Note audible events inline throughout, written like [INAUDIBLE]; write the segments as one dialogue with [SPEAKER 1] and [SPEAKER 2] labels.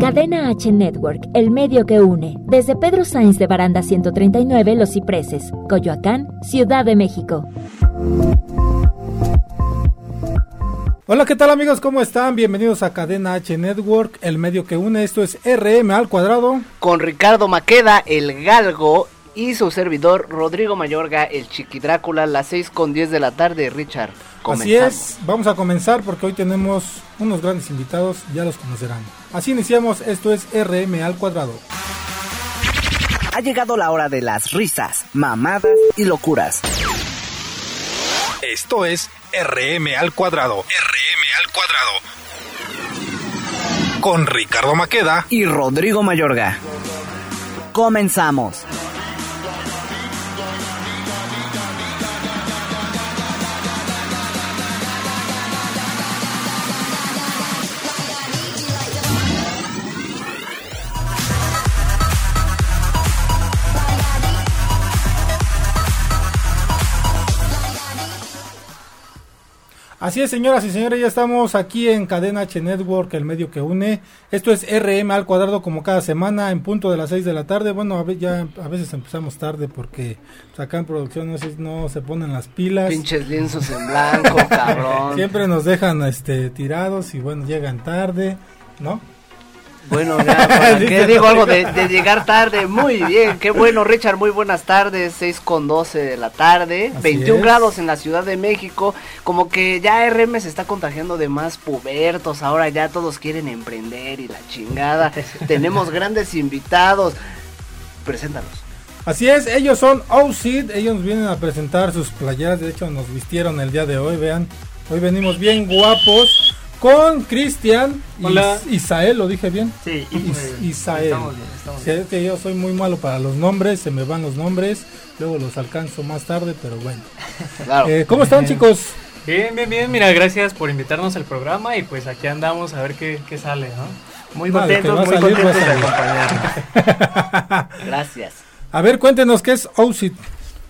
[SPEAKER 1] Cadena H Network, el medio que une. Desde Pedro Sainz de Baranda 139, Los Cipreses, Coyoacán, Ciudad de México.
[SPEAKER 2] Hola, ¿qué tal amigos? ¿Cómo están? Bienvenidos a Cadena H Network, el medio que une. Esto es RM al cuadrado.
[SPEAKER 3] Con Ricardo Maqueda, el galgo, y su servidor Rodrigo Mayorga, el Chiqui Drácula, las 6 con 10 de la tarde, Richard.
[SPEAKER 2] Así es, vamos a comenzar porque hoy tenemos unos grandes invitados, ya los conocerán. Así iniciamos, esto es RM al cuadrado.
[SPEAKER 4] Ha llegado la hora de las risas, mamadas y locuras.
[SPEAKER 5] Esto es RM al cuadrado. RM al cuadrado. Con Ricardo Maqueda
[SPEAKER 4] y Rodrigo Mayorga. Comenzamos.
[SPEAKER 2] Así es, señoras y señores, ya estamos aquí en Cadena H Network, el medio que une. Esto es RM al cuadrado como cada semana en punto de las 6 de la tarde. Bueno, a ya a veces empezamos tarde porque pues, acá en producción no, se ponen las pilas.
[SPEAKER 3] Pinches lienzos en blanco, cabrón.
[SPEAKER 2] Siempre nos dejan este tirados y bueno, llegan tarde, ¿no?
[SPEAKER 3] Bueno, [LAUGHS] ya, ¿qué digo algo de, llegar tarde? Muy bien, qué bueno, Richard, muy buenas tardes, 6 con 12 de la tarde, 21 grados en la Ciudad de México, como que ya RM se está contagiando de más pubertos, ahora ya todos quieren emprender y la chingada, [LAUGHS] tenemos grandes invitados, preséntanos.
[SPEAKER 2] Así es, ellos son OCID, ellos vienen a presentar sus playeras, de hecho nos vistieron el día de hoy, vean, hoy venimos bien guapos con Cristian Isael, ¿lo dije bien?
[SPEAKER 6] Sí,
[SPEAKER 2] Isael. que yo soy muy malo para los nombres, se me van los nombres, luego los alcanzo más tarde, pero bueno. [LAUGHS] Eh, ¿Cómo están chicos?
[SPEAKER 6] Bien, bien, bien, mira, gracias por invitarnos al programa y pues aquí andamos a ver qué, sale, ¿no?
[SPEAKER 3] Muy contentos, muy contentos de acompañarnos. [LAUGHS] gracias.
[SPEAKER 2] A ver, cuéntenos qué es OCIT.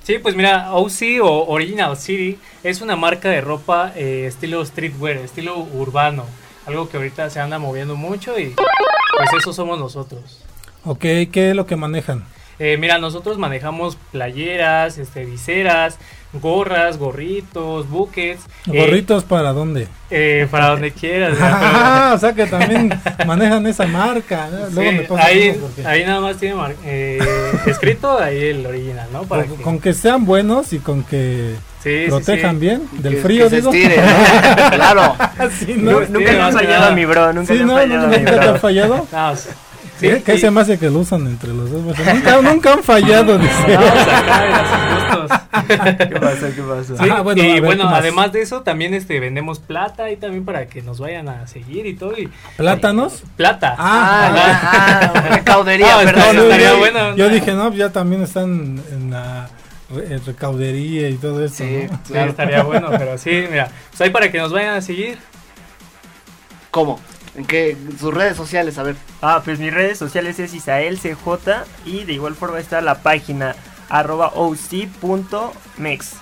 [SPEAKER 6] Sí, pues mira, OC o Original City es una marca de ropa eh, estilo streetwear, estilo urbano. Algo que ahorita se anda moviendo mucho y pues eso somos nosotros.
[SPEAKER 2] Ok, ¿qué es lo que manejan?
[SPEAKER 6] Eh, mira, nosotros manejamos playeras, este, viseras, gorras, gorritos, buckets.
[SPEAKER 2] Eh, ¿Gorritos para dónde?
[SPEAKER 6] Eh, para donde quieras. [LAUGHS]
[SPEAKER 2] ah, o sea que también manejan esa marca.
[SPEAKER 6] Luego me ahí, ahí nada más tiene eh, escrito ahí el original, ¿no?
[SPEAKER 2] Para con, que... sean buenos y con que protejan bien del frío,
[SPEAKER 3] digo. claro.
[SPEAKER 6] nunca me ha fallado mi bro, nunca me fallado.
[SPEAKER 2] ¿Nunca te ha fallado? [LAUGHS] No, ¿Qué, ¿Qué se me hace que lo usan entre los dos? nunca, nunca han fallado. Dice. [LAUGHS]
[SPEAKER 6] ¿Qué pasa? ¿Qué pasa? Ah, bueno, y bueno, además de eso, también este vendemos plata y también para que nos vayan a seguir y todo. Y,
[SPEAKER 2] ¿Plátanos?
[SPEAKER 6] Plata.
[SPEAKER 3] Ah, ah, ah recaudería, perdón.
[SPEAKER 2] Estaría bueno. Yo dije, no, ya también están en la recaudería y todo eso.
[SPEAKER 6] Sí, claro. estaría bueno, pero sí, mira, pues ahí para que nos vayan a seguir.
[SPEAKER 3] ¿Cómo? ¿En qué? Sus redes sociales, a ver.
[SPEAKER 6] Ah, pues mis redes sociales es Isael CJ y de igual forma está la página arroba oc.mex.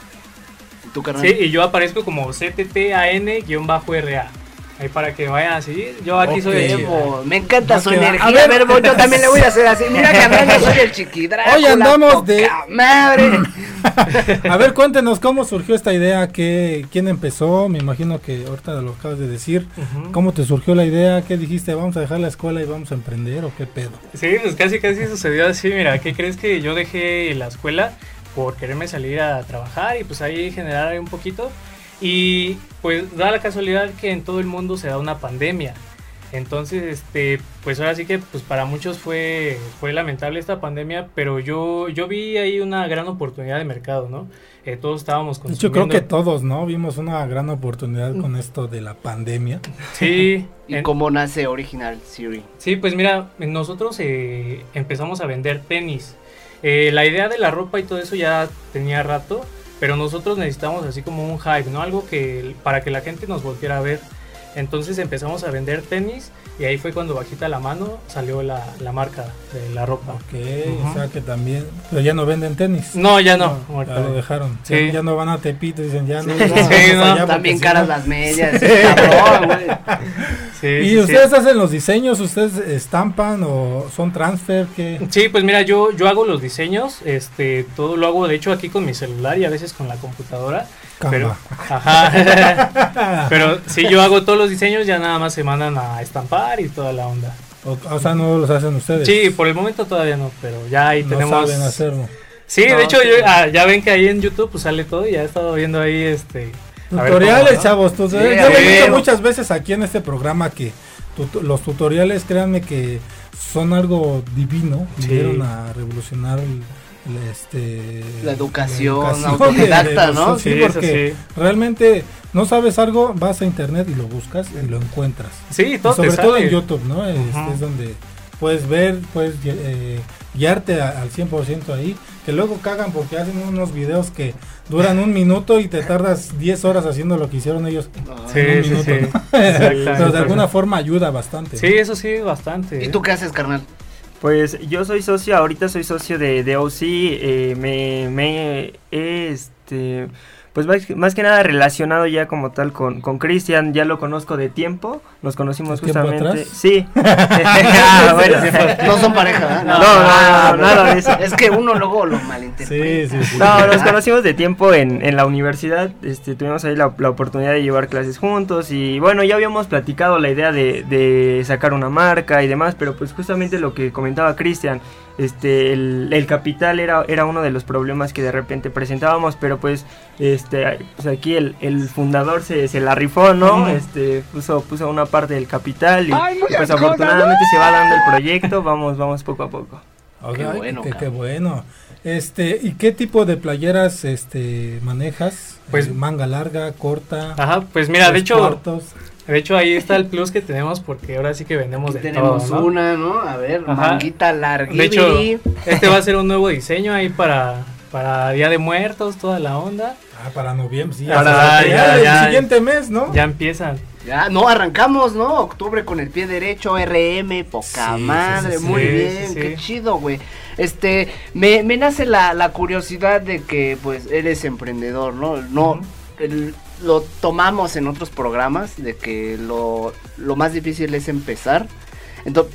[SPEAKER 3] ¿Tu
[SPEAKER 6] Sí, y yo aparezco como CTTAN-RA. Ahí para que vayan a seguir. Yo aquí soy el
[SPEAKER 3] Me encanta su energía. A ver, yo también le voy a hacer así. Mira [LAUGHS] que yo soy el chiquidra.
[SPEAKER 2] Hoy andamos de.
[SPEAKER 3] ¡Madre! [LAUGHS]
[SPEAKER 2] a ver, cuéntenos cómo surgió esta idea. ¿Qué, ¿Quién empezó? Me imagino que ahorita lo acabas de decir. ¿Cómo te surgió la idea? ¿Qué dijiste? ¿Vamos a dejar la escuela y vamos a emprender o qué pedo?
[SPEAKER 6] Sí, pues casi casi sucedió así. Mira, ¿qué crees que yo dejé la escuela por quererme salir a trabajar y pues ahí generar un poquito? Y pues da la casualidad que en todo el mundo se da una pandemia. Entonces, este, pues ahora sí que pues para muchos fue, fue lamentable esta pandemia, pero yo, yo vi ahí una gran oportunidad de mercado, ¿no? Eh, todos estábamos consumiendo.
[SPEAKER 2] Yo creo que todos, ¿no? Vimos una gran oportunidad con mm. esto de la pandemia.
[SPEAKER 6] Sí. [LAUGHS]
[SPEAKER 3] ¿Y cómo nace Original Siri?
[SPEAKER 6] Sí, pues mira, nosotros eh, empezamos a vender tenis. Eh, la idea de la ropa y todo eso ya tenía rato, pero nosotros necesitamos así como un hype, ¿no? Algo que para que la gente nos volviera a ver. Entonces empezamos a vender tenis y ahí fue cuando bajita la mano salió la, la marca de la ropa.
[SPEAKER 2] Ok, o sea que también, pero ya no venden tenis.
[SPEAKER 6] No, ya no.
[SPEAKER 2] ya lo dejaron. Sí. Ya, no van a Tepito, dicen ya no.
[SPEAKER 3] Sí, no, también caras las medias. Cabrón, güey. [LAUGHS]
[SPEAKER 6] Sí,
[SPEAKER 2] ¿Y
[SPEAKER 6] sí,
[SPEAKER 2] ustedes
[SPEAKER 6] sí.
[SPEAKER 2] hacen los diseños? ¿Ustedes estampan o son transfer? ¿Qué?
[SPEAKER 6] Sí, pues mira, yo, yo hago los diseños, este, todo lo hago de hecho aquí con mi celular y a veces con la computadora.
[SPEAKER 2] Canva.
[SPEAKER 6] Pero, ajá. [LAUGHS] pero sí, yo hago todos los diseños, ya nada más se mandan a estampar y toda la onda.
[SPEAKER 2] O, o sea, no los hacen ustedes.
[SPEAKER 6] Sí, por el momento todavía no, pero ya ahí
[SPEAKER 2] no
[SPEAKER 6] tenemos.
[SPEAKER 2] saben hacerlo.
[SPEAKER 6] Sí,
[SPEAKER 3] No,
[SPEAKER 6] de hecho,
[SPEAKER 3] sí.
[SPEAKER 6] yo- ah, ya ven que ahí en YouTube pues sale todo y ya he estado viendo ahí este.
[SPEAKER 2] Tutoriales,
[SPEAKER 6] cómo, ¿no?
[SPEAKER 2] chavos. tu-
[SPEAKER 3] Sí,
[SPEAKER 2] yo
[SPEAKER 3] a
[SPEAKER 2] lo he dicho muchas veces aquí en este programa que tu- los tutoriales, créanme que son algo divino.
[SPEAKER 6] Sí.
[SPEAKER 2] Vinieron a revolucionar el, este,
[SPEAKER 3] La educación
[SPEAKER 2] de-
[SPEAKER 3] autodidacta,
[SPEAKER 2] de-
[SPEAKER 3] ¿no?
[SPEAKER 2] Sí,
[SPEAKER 6] Sí, eso
[SPEAKER 2] porque
[SPEAKER 6] sí.
[SPEAKER 2] realmente no sabes algo, vas a internet y lo buscas y lo encuentras.
[SPEAKER 6] Sí,
[SPEAKER 2] Y
[SPEAKER 6] todo
[SPEAKER 2] sobre
[SPEAKER 6] te
[SPEAKER 2] todo
[SPEAKER 6] sale.
[SPEAKER 2] en YouTube, ¿no? Es donde puedes ver, puedes eh, guiarte a- al 100% ahí. Que luego cagan porque hacen unos videos que duran un minuto y te tardas 10 horas haciendo lo que hicieron ellos.
[SPEAKER 6] Sí,
[SPEAKER 2] en un
[SPEAKER 6] sí,
[SPEAKER 2] minuto,
[SPEAKER 6] sí.
[SPEAKER 2] ¿no?
[SPEAKER 6] Exactamente. [LAUGHS]
[SPEAKER 2] Pero de alguna forma ayuda bastante.
[SPEAKER 6] Sí, eso sí, bastante.
[SPEAKER 3] ¿Y tú qué haces, carnal?
[SPEAKER 7] Pues yo soy socio, ahorita soy socio de, de OC, eh, me, me este, pues más, más que nada relacionado ya como tal con con Cristian, ya lo conozco de tiempo, nos conocimos
[SPEAKER 2] ¿De tiempo
[SPEAKER 7] justamente.
[SPEAKER 2] atrás?
[SPEAKER 7] Sí. [LAUGHS] [LAUGHS] Ah, bueno.
[SPEAKER 3] No son pareja, ¿verdad?
[SPEAKER 7] No, no, no, nada de eso.
[SPEAKER 3] Es que uno luego lo malinterpreta.
[SPEAKER 2] Sí, sí, sí.
[SPEAKER 7] No, nos conocimos de tiempo en, en la universidad, este, tuvimos ahí la, la oportunidad de llevar clases juntos y bueno, ya habíamos platicado la idea de, de sacar una marca y demás, pero pues justamente lo que comentaba Cristian, este, el, el capital era, era uno de los problemas que de repente presentábamos, pero pues, este, pues aquí el, el fundador se, se la rifó, ¿no? Este, puso, puso una parte del capital y, y, pues afortunadamente se va dando el proyecto, vamos, vamos poco a poco.
[SPEAKER 2] Ok,
[SPEAKER 3] Qué bueno,
[SPEAKER 2] qué, bueno. Este, ¿y qué tipo de playeras este manejas?
[SPEAKER 6] Pues-
[SPEAKER 2] Eh, manga larga, corta.
[SPEAKER 6] Ajá, pues mira, de hecho. De hecho ahí está el plus que tenemos porque ahora sí que vendemos
[SPEAKER 3] Aquí
[SPEAKER 6] de
[SPEAKER 3] tenemos
[SPEAKER 6] todo, ¿no?
[SPEAKER 3] una, ¿no? A ver,
[SPEAKER 6] Ajá.
[SPEAKER 3] manguita
[SPEAKER 6] De
[SPEAKER 3] larguita.
[SPEAKER 6] hecho, este va a ser un nuevo diseño ahí para para Día de Muertos, toda la onda.
[SPEAKER 2] Ah, para noviembre, sí.
[SPEAKER 6] Para- ya,
[SPEAKER 2] el
[SPEAKER 6] ya.
[SPEAKER 2] siguiente mes, ¿no?
[SPEAKER 6] Ya empiezan.
[SPEAKER 3] Ya, no, arrancamos, ¿no? Octubre con el pie derecho, RM, poca
[SPEAKER 2] Sí,
[SPEAKER 3] madre,
[SPEAKER 2] sí, sí,
[SPEAKER 3] muy
[SPEAKER 6] sí.
[SPEAKER 3] bien, qué chido, güey. Este, me, me nace la, la curiosidad de que, pues, eres emprendedor, ¿no? No, el- lo tomamos en otros programas, de que lo, lo más difícil es empezar.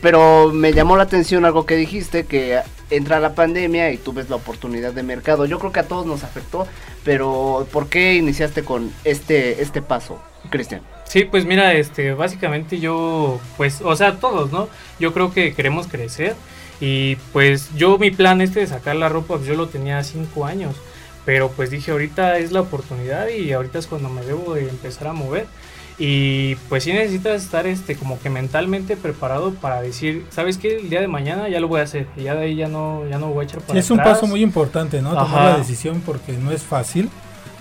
[SPEAKER 3] Pero me llamó la atención algo que dijiste, que entra la pandemia y tú ves la oportunidad de mercado. Yo creo que a todos nos afectó, pero ¿por qué iniciaste con este, este paso, Cristian?
[SPEAKER 6] Sí, pues mira, este, básicamente yo, pues, o sea, todos, ¿no? Yo creo que queremos crecer y pues yo mi plan este de sacar la ropa, pues yo lo tenía cinco años, pero pues dije ahorita es la oportunidad y ahorita es cuando me debo de empezar a mover y pues sí necesitas estar este como que mentalmente preparado para decir, ¿sabes qué? El día de mañana ya lo voy a hacer y ya de ahí ya no, ya no voy a echar para
[SPEAKER 2] es un
[SPEAKER 6] atrás.
[SPEAKER 2] paso muy importante, ¿no? Tomar
[SPEAKER 6] Ajá.
[SPEAKER 2] la decisión porque no es fácil.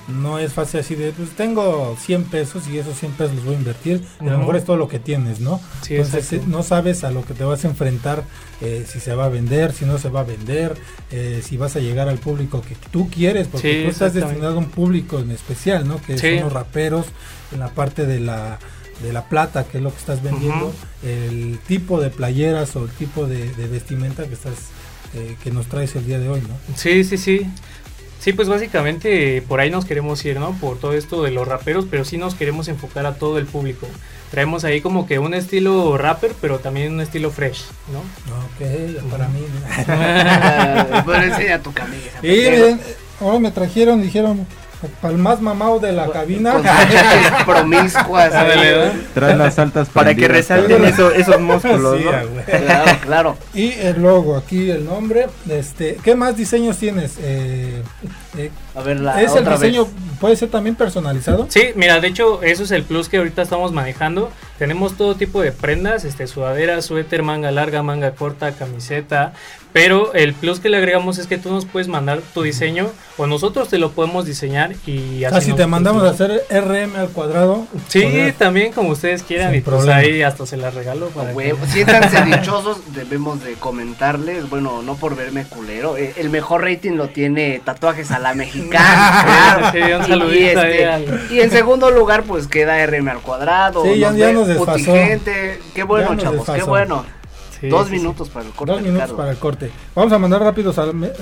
[SPEAKER 2] No es fácil así de, pues tengo 100 pesos y esos 100 pesos los voy a invertir. A lo mejor es todo lo que tienes, ¿no?
[SPEAKER 6] Sí,
[SPEAKER 2] Entonces
[SPEAKER 6] exacto.
[SPEAKER 2] eh, no sabes a lo que te vas a enfrentar, eh, si se va a vender, si no se va a vender, eh, si vas a llegar al público que tú quieres, porque
[SPEAKER 6] Sí,
[SPEAKER 2] tú estás destinado a un público en especial, ¿no? Que
[SPEAKER 6] Sí.
[SPEAKER 2] son los raperos, en la parte de la de la plata, que es lo que estás vendiendo, el tipo de playeras o el tipo de, de vestimenta que estás eh, que nos traes el día de hoy, ¿no?
[SPEAKER 6] Sí, sí, sí. Sí, pues básicamente por ahí nos queremos ir, ¿no? Por todo esto de los raperos, pero sí nos queremos enfocar a todo el público. Traemos ahí como que un estilo rapper, pero también un estilo fresh, ¿no?
[SPEAKER 2] Ok, para mí.
[SPEAKER 3] Ah, [LAUGHS] Bueno, enseña tu camisa. [LAUGHS]
[SPEAKER 2] Y miren, ahora me trajeron, dijeron, para el más mamado de la cabina.
[SPEAKER 3] promiscuas.
[SPEAKER 8] Trae las altas
[SPEAKER 7] Para que resalten eso- esos músculos,
[SPEAKER 2] Sí,
[SPEAKER 7] ¿no?
[SPEAKER 2] ah.
[SPEAKER 3] Claro, claro.
[SPEAKER 2] Y el logo, aquí el nombre. Este, ¿Qué más diseños tienes? Eh, eh,
[SPEAKER 3] A ver, la
[SPEAKER 2] ¿Es el diseño,
[SPEAKER 3] vez.
[SPEAKER 2] puede ser también personalizado?
[SPEAKER 6] Sí, mira, de hecho, eso es el plus que ahorita estamos manejando. Tenemos todo tipo de prendas, este, sudadera, suéter, manga larga, manga corta, camiseta. Pero el plus que le agregamos es que tú nos puedes mandar tu diseño o nosotros te lo podemos diseñar y así.
[SPEAKER 2] Ah, si te mandamos a hacer RM al cuadrado.
[SPEAKER 6] Sí,
[SPEAKER 2] poder-
[SPEAKER 6] también como ustedes quieran
[SPEAKER 2] Sin
[SPEAKER 6] y pues ahí hasta se la regalo para que-.
[SPEAKER 3] Siéntanse dichosos, [LAUGHS] debemos de comentarles, bueno, no por verme culero, eh, el mejor rating lo tiene Tatuajes a la Mexicana, [LAUGHS] claro.
[SPEAKER 6] Sí, un
[SPEAKER 3] Y-
[SPEAKER 6] saludito
[SPEAKER 3] y, este,
[SPEAKER 6] al-
[SPEAKER 3] y en segundo lugar, pues queda RM al cuadrado.
[SPEAKER 2] Sí, ya-
[SPEAKER 3] nos
[SPEAKER 2] ya
[SPEAKER 3] ve
[SPEAKER 2] nos desfasó.
[SPEAKER 3] Qué bueno, chavos, qué bueno.
[SPEAKER 6] Sí,
[SPEAKER 3] Dos
[SPEAKER 6] sí, sí.
[SPEAKER 3] minutos para el corte.
[SPEAKER 2] Dos minutos
[SPEAKER 3] Ricardo.
[SPEAKER 2] para el corte. Vamos a mandar rápidos, sal-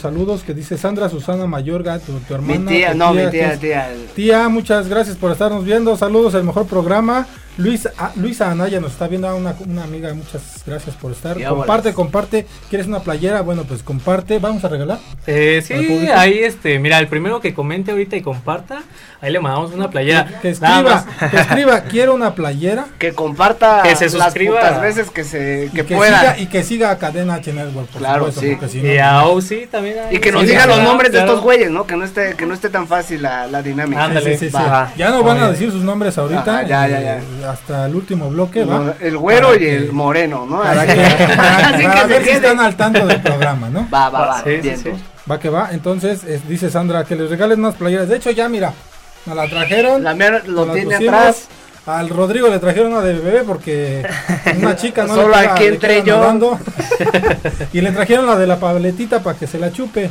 [SPEAKER 2] saludos que dice Sandra Susana Mayorga, tu, tu hermana.
[SPEAKER 3] Mi tía,
[SPEAKER 2] tu
[SPEAKER 3] no, mi tía, tía.
[SPEAKER 2] Tía, muchas gracias por estarnos viendo. Saludos, el mejor programa. Luis, ah, Luisa Anaya nos está viendo, una, una amiga, muchas gracias por estar.
[SPEAKER 3] Ya,
[SPEAKER 2] comparte,
[SPEAKER 3] bolas.
[SPEAKER 2] comparte. ¿Quieres una playera? Bueno, pues comparte. Vamos a regalar.
[SPEAKER 6] Eh,
[SPEAKER 2] ¿Al
[SPEAKER 6] sí, ahí este, mira, el primero que comente ahorita y comparta, ahí le mandamos una playera.
[SPEAKER 2] Que escriba, que escriba, quiero una playera.
[SPEAKER 3] Que comparta
[SPEAKER 6] Que se
[SPEAKER 3] las
[SPEAKER 6] suscriba.
[SPEAKER 3] putas veces que se
[SPEAKER 2] y
[SPEAKER 3] que,
[SPEAKER 2] que
[SPEAKER 3] pueda.
[SPEAKER 2] siga, y que siga a Cadena H Network, por
[SPEAKER 3] Claro,
[SPEAKER 2] supuesto,
[SPEAKER 3] sí.
[SPEAKER 2] porque si
[SPEAKER 6] Y
[SPEAKER 2] no-
[SPEAKER 6] a OC también. ahí.
[SPEAKER 3] Y que nos
[SPEAKER 2] Sí,
[SPEAKER 3] digan los
[SPEAKER 2] claro,
[SPEAKER 3] nombres de estos güeyes, ¿no? Que no esté que no esté tan fácil la, la dinámica.
[SPEAKER 6] Ándale.
[SPEAKER 2] Sí, sí. Ya nos van a decir sus nombres ahorita.
[SPEAKER 3] Ajá, ya, ya,
[SPEAKER 2] eh, Hasta el último bloque, ¿va?
[SPEAKER 3] El güero
[SPEAKER 2] Para
[SPEAKER 3] y
[SPEAKER 2] que-
[SPEAKER 3] el moreno, ¿no?
[SPEAKER 2] Para, que, [LAUGHS] para-
[SPEAKER 3] Así
[SPEAKER 2] para
[SPEAKER 3] que
[SPEAKER 2] ver
[SPEAKER 3] se
[SPEAKER 2] si están al tanto del programa, ¿no?
[SPEAKER 3] Va, va, va.
[SPEAKER 6] Sí.
[SPEAKER 2] Va que va. Entonces, es- dice Sandra que les regalen unas playeras. De hecho, ya mira, nos la trajeron.
[SPEAKER 3] La mía lo
[SPEAKER 2] la
[SPEAKER 3] tiene
[SPEAKER 2] pusimos.
[SPEAKER 3] atrás.
[SPEAKER 2] Al Rodrigo le trajeron una de bebé porque una [LAUGHS] chica no
[SPEAKER 3] Solo
[SPEAKER 2] le queda-
[SPEAKER 3] aquí
[SPEAKER 2] queda
[SPEAKER 3] yo. [LAUGHS]
[SPEAKER 2] y le trajeron la de la paletita para que se la chupe.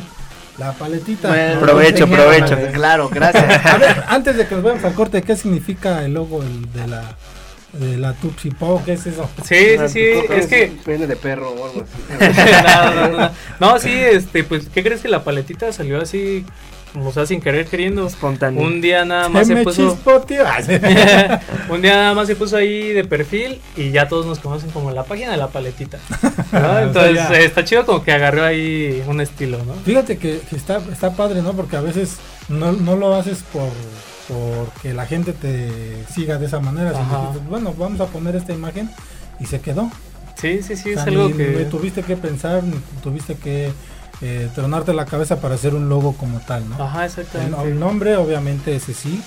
[SPEAKER 2] La paletita.
[SPEAKER 3] Bueno,
[SPEAKER 7] Provecho, provecho.
[SPEAKER 3] Claro, gracias. [LAUGHS]
[SPEAKER 2] A ver, antes de que nos vayamos al corte, ¿qué significa el logo el de la de la Tupsi Pau? ¿Qué es eso?
[SPEAKER 6] Sí, sí, sí, es que...
[SPEAKER 3] Pene de perro o algo así. [LAUGHS]
[SPEAKER 6] no, no, no. No, sí, este, pues, ¿qué crees que la paletita salió así, o sea, sin querer queriendo?
[SPEAKER 7] Espontáneo.
[SPEAKER 6] Un día nada más se
[SPEAKER 2] me
[SPEAKER 6] puso... [LAUGHS] [LAUGHS] un día nada más se puso ahí de perfil y ya todos nos conocen como la página de la paletita. [LAUGHS] ¿no? Entonces eh, está chido como que agarró ahí un estilo, ¿no?
[SPEAKER 2] Fíjate que, que está, está padre, ¿no? Porque a veces no, no lo haces por porque la gente te siga de esa manera. sino bueno, vamos a poner esta imagen y se quedó.
[SPEAKER 6] Sí, sí, sí,
[SPEAKER 2] O
[SPEAKER 6] es algo
[SPEAKER 2] ni-
[SPEAKER 6] que...
[SPEAKER 2] tuviste que pensar, ni tuviste que eh, tronarte la cabeza para hacer un logo como tal, ¿no?
[SPEAKER 6] Ajá, exactamente.
[SPEAKER 2] el nombre, obviamente, ese sí.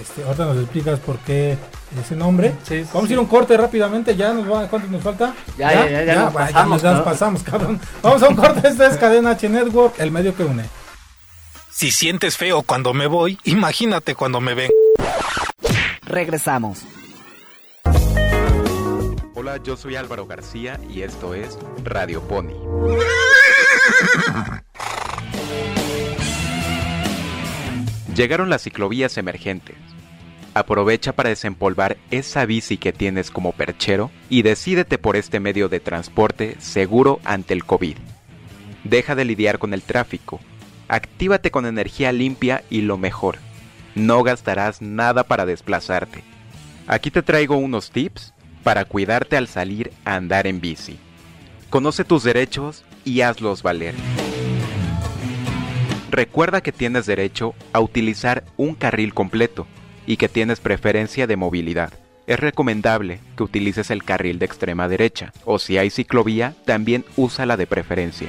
[SPEAKER 2] Este, ahorita nos explicas por qué ese nombre.
[SPEAKER 6] Sí, sí,
[SPEAKER 2] Vamos
[SPEAKER 6] sí.
[SPEAKER 2] a ir a un corte rápidamente. ¿Ya nos va? ¿Cuánto nos falta?
[SPEAKER 3] Ya, ya, ya, ya nos
[SPEAKER 2] va,
[SPEAKER 3] pasamos,
[SPEAKER 2] nos
[SPEAKER 3] ¿no?
[SPEAKER 2] pasamos, cabrón. Vamos a un corte. Esta es Cadena H Network, el medio que une.
[SPEAKER 5] Si sientes feo cuando me voy, imagínate cuando me ven.
[SPEAKER 4] Regresamos.
[SPEAKER 8] Hola, yo soy Álvaro García y esto es Radio Pony. Llegaron las ciclovías emergentes. Aprovecha para desempolvar esa bici que tienes como perchero y decídete por este medio de transporte seguro ante el COVID. Deja de lidiar con el tráfico. Actívate con energía limpia y lo mejor. No gastarás nada para desplazarte. Aquí te traigo unos tips para cuidarte al salir a andar en bici. Conoce tus derechos y hazlos valer. Recuerda que tienes derecho a utilizar un carril completo y que tienes preferencia de movilidad. Es recomendable que utilices el carril de extrema derecha o si hay ciclovía, también úsala de preferencia.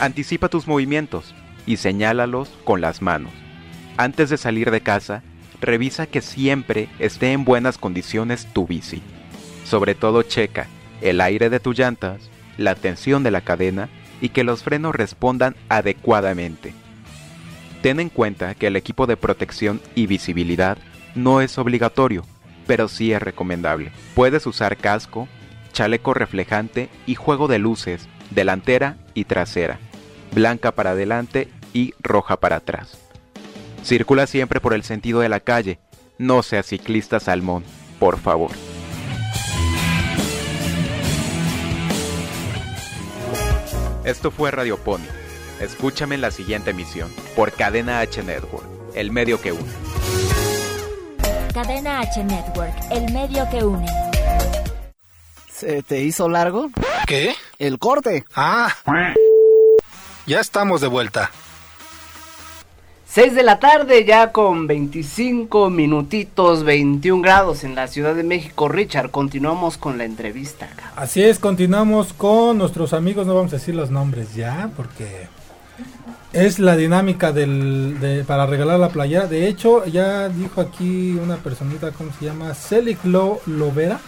[SPEAKER 8] Anticipa tus movimientos y señálalos con las manos. Antes de salir de casa, revisa que siempre esté en buenas condiciones tu bici. Sobre todo checa el aire de tus llantas, la tensión de la cadena y que los frenos respondan adecuadamente. Ten en cuenta que el equipo de protección y visibilidad no es obligatorio, pero sí es recomendable. Puedes usar casco, chaleco reflejante y juego de luces, delantera y trasera, blanca para adelante y roja para atrás. Circula siempre por el sentido de la calle, no seas ciclista salmón, por favor. Esto fue Radio Pony. Escúchame en la siguiente emisión por Cadena H Network, el medio que une.
[SPEAKER 1] Cadena H Network, el medio que une.
[SPEAKER 4] ¿Se te hizo largo?
[SPEAKER 5] ¿Qué?
[SPEAKER 4] El corte.
[SPEAKER 5] Ah. Ya estamos de vuelta.
[SPEAKER 3] 6 de la tarde ya con 25 minutitos, 21 grados en la Ciudad de México. Richard, continuamos con la entrevista. cabrón.
[SPEAKER 2] Así es, continuamos con nuestros amigos, no vamos a decir los nombres ya, porque es la dinámica del, de- para regalar la playera. De hecho, ya dijo aquí una personita, ¿cómo se llama? Celic Lo, Lovera,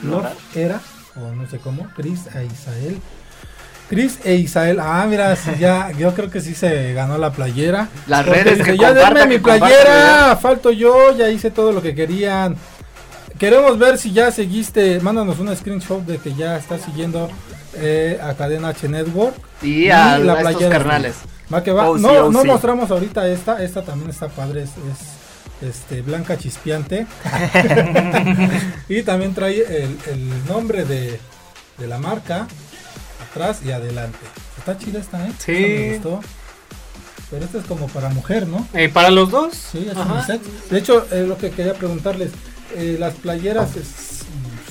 [SPEAKER 2] Love era, o no sé cómo, Chris e Isael. Chris e Isael, ah, mira, sí, ya, yo creo que sí se ganó la playera.
[SPEAKER 3] Las redes
[SPEAKER 2] dice,
[SPEAKER 3] que
[SPEAKER 2] ya denme mi playera, falto yo, ya hice todo lo que querían. Queremos ver si ya seguiste, mándanos un screenshot de que ya estás siguiendo eh, a Cadena H Network.
[SPEAKER 3] Y a- a estos
[SPEAKER 2] playera
[SPEAKER 3] carnales.
[SPEAKER 2] Va que va.
[SPEAKER 7] Oh, sí,
[SPEAKER 2] no,
[SPEAKER 7] oh,
[SPEAKER 2] no
[SPEAKER 7] sí.
[SPEAKER 2] mostramos ahorita esta, esta también está padre, es, es, este blanca chispeante. [LAUGHS] [LAUGHS] y también trae el, el nombre de, de la marca atrás y adelante. Está chida esta, ¿eh?
[SPEAKER 6] Sí.
[SPEAKER 2] Esta me gustó. Pero este es como para mujer, ¿no?
[SPEAKER 6] Eh, para los dos.
[SPEAKER 2] Sí, es
[SPEAKER 6] Ajá.
[SPEAKER 2] unisex. De hecho, eh, lo que quería preguntarles, eh, ¿las playeras es-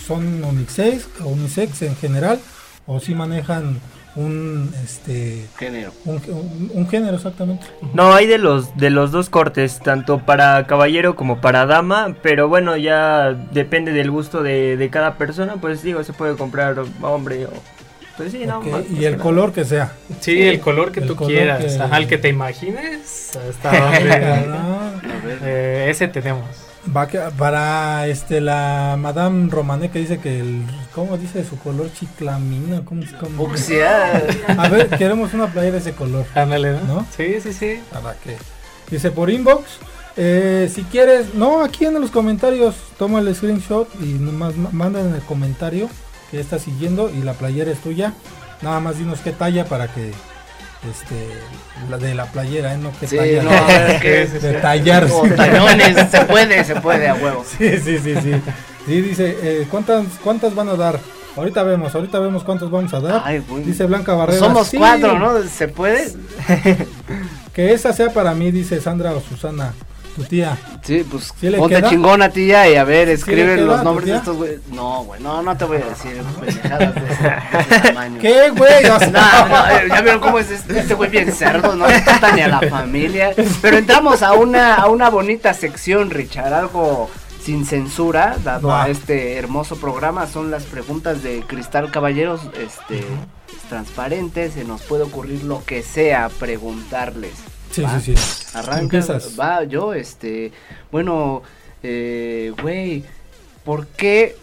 [SPEAKER 2] son unisex, o unisex en general o si manejan un este
[SPEAKER 3] Género.
[SPEAKER 2] un, un- un género exactamente?
[SPEAKER 7] No, hay de los de los dos cortes, tanto para caballero como para dama, pero bueno, ya depende del gusto de, de cada persona, pues digo, se puede comprar hombre o pues sí, no.
[SPEAKER 2] Ok,
[SPEAKER 7] más-
[SPEAKER 2] y el color que sea.
[SPEAKER 6] Sí, el color que
[SPEAKER 2] El
[SPEAKER 6] tú
[SPEAKER 2] color
[SPEAKER 6] quieras.
[SPEAKER 2] que-
[SPEAKER 6] Ajá, el que te imagines. Hasta [LAUGHS] donde, eh, ese tenemos.
[SPEAKER 2] va que- para este la Madame Romané que dice que el ¿cómo dice su color chiclamina? ¿Cómo, cómo?
[SPEAKER 3] Fucsia.
[SPEAKER 2] A ver, queremos una playera de ese color.
[SPEAKER 6] Ándale, ¿no?
[SPEAKER 2] ¿No?
[SPEAKER 6] Sí, sí, sí.
[SPEAKER 2] Para que dice por inbox. eh, si quieres, no, aquí en los comentarios toma el screenshot y nomás ma- manda en el comentario que estás siguiendo y la playera es tuya. Nada más dinos qué talla para que este la de la playera, ¿eh? no qué
[SPEAKER 3] Sí,
[SPEAKER 2] talla.
[SPEAKER 3] no, [LAUGHS] es que
[SPEAKER 2] de tallar.
[SPEAKER 3] O tañones, [LAUGHS] se puede, se puede, a huevo.
[SPEAKER 2] Sí, sí, sí, sí. Sí, dice, eh, ¿cuántas, ¿cuántas van a dar? Ahorita vemos, ahorita vemos cuántos vamos a dar.
[SPEAKER 3] Ay.
[SPEAKER 2] Dice Blanca Barrera.
[SPEAKER 3] Somos
[SPEAKER 2] sí,
[SPEAKER 3] cuatro, ¿no? ¿Se puede?
[SPEAKER 2] Que esa sea para mí, dice Sandra o Susana, tu tía.
[SPEAKER 3] Sí, pues
[SPEAKER 2] ¿Sí le
[SPEAKER 3] ponte
[SPEAKER 2] queda?
[SPEAKER 3] chingona, tía, y a ver, escribe los nombres de estos güeyes. No, güey, no, no te voy a decir pendejadas de ese, de ese [LAUGHS] tamaño.
[SPEAKER 2] ¿Qué, güey? [LAUGHS] O sea,
[SPEAKER 3] No, no, eh, ya vieron cómo es este este güey bien cerdo, no le trata ni a la familia. Pero entramos a una, a una bonita sección, Richard, algo sin censura, dado a este hermoso programa. Son las preguntas de Cristal Caballeros, este, es transparente, se nos puede ocurrir lo que sea preguntarles.
[SPEAKER 2] Sí,
[SPEAKER 3] ¿va?
[SPEAKER 2] sí, sí.
[SPEAKER 3] Arranca,
[SPEAKER 2] Empiezas.
[SPEAKER 3] va, yo, este, bueno, eh, güey, ¿por qué,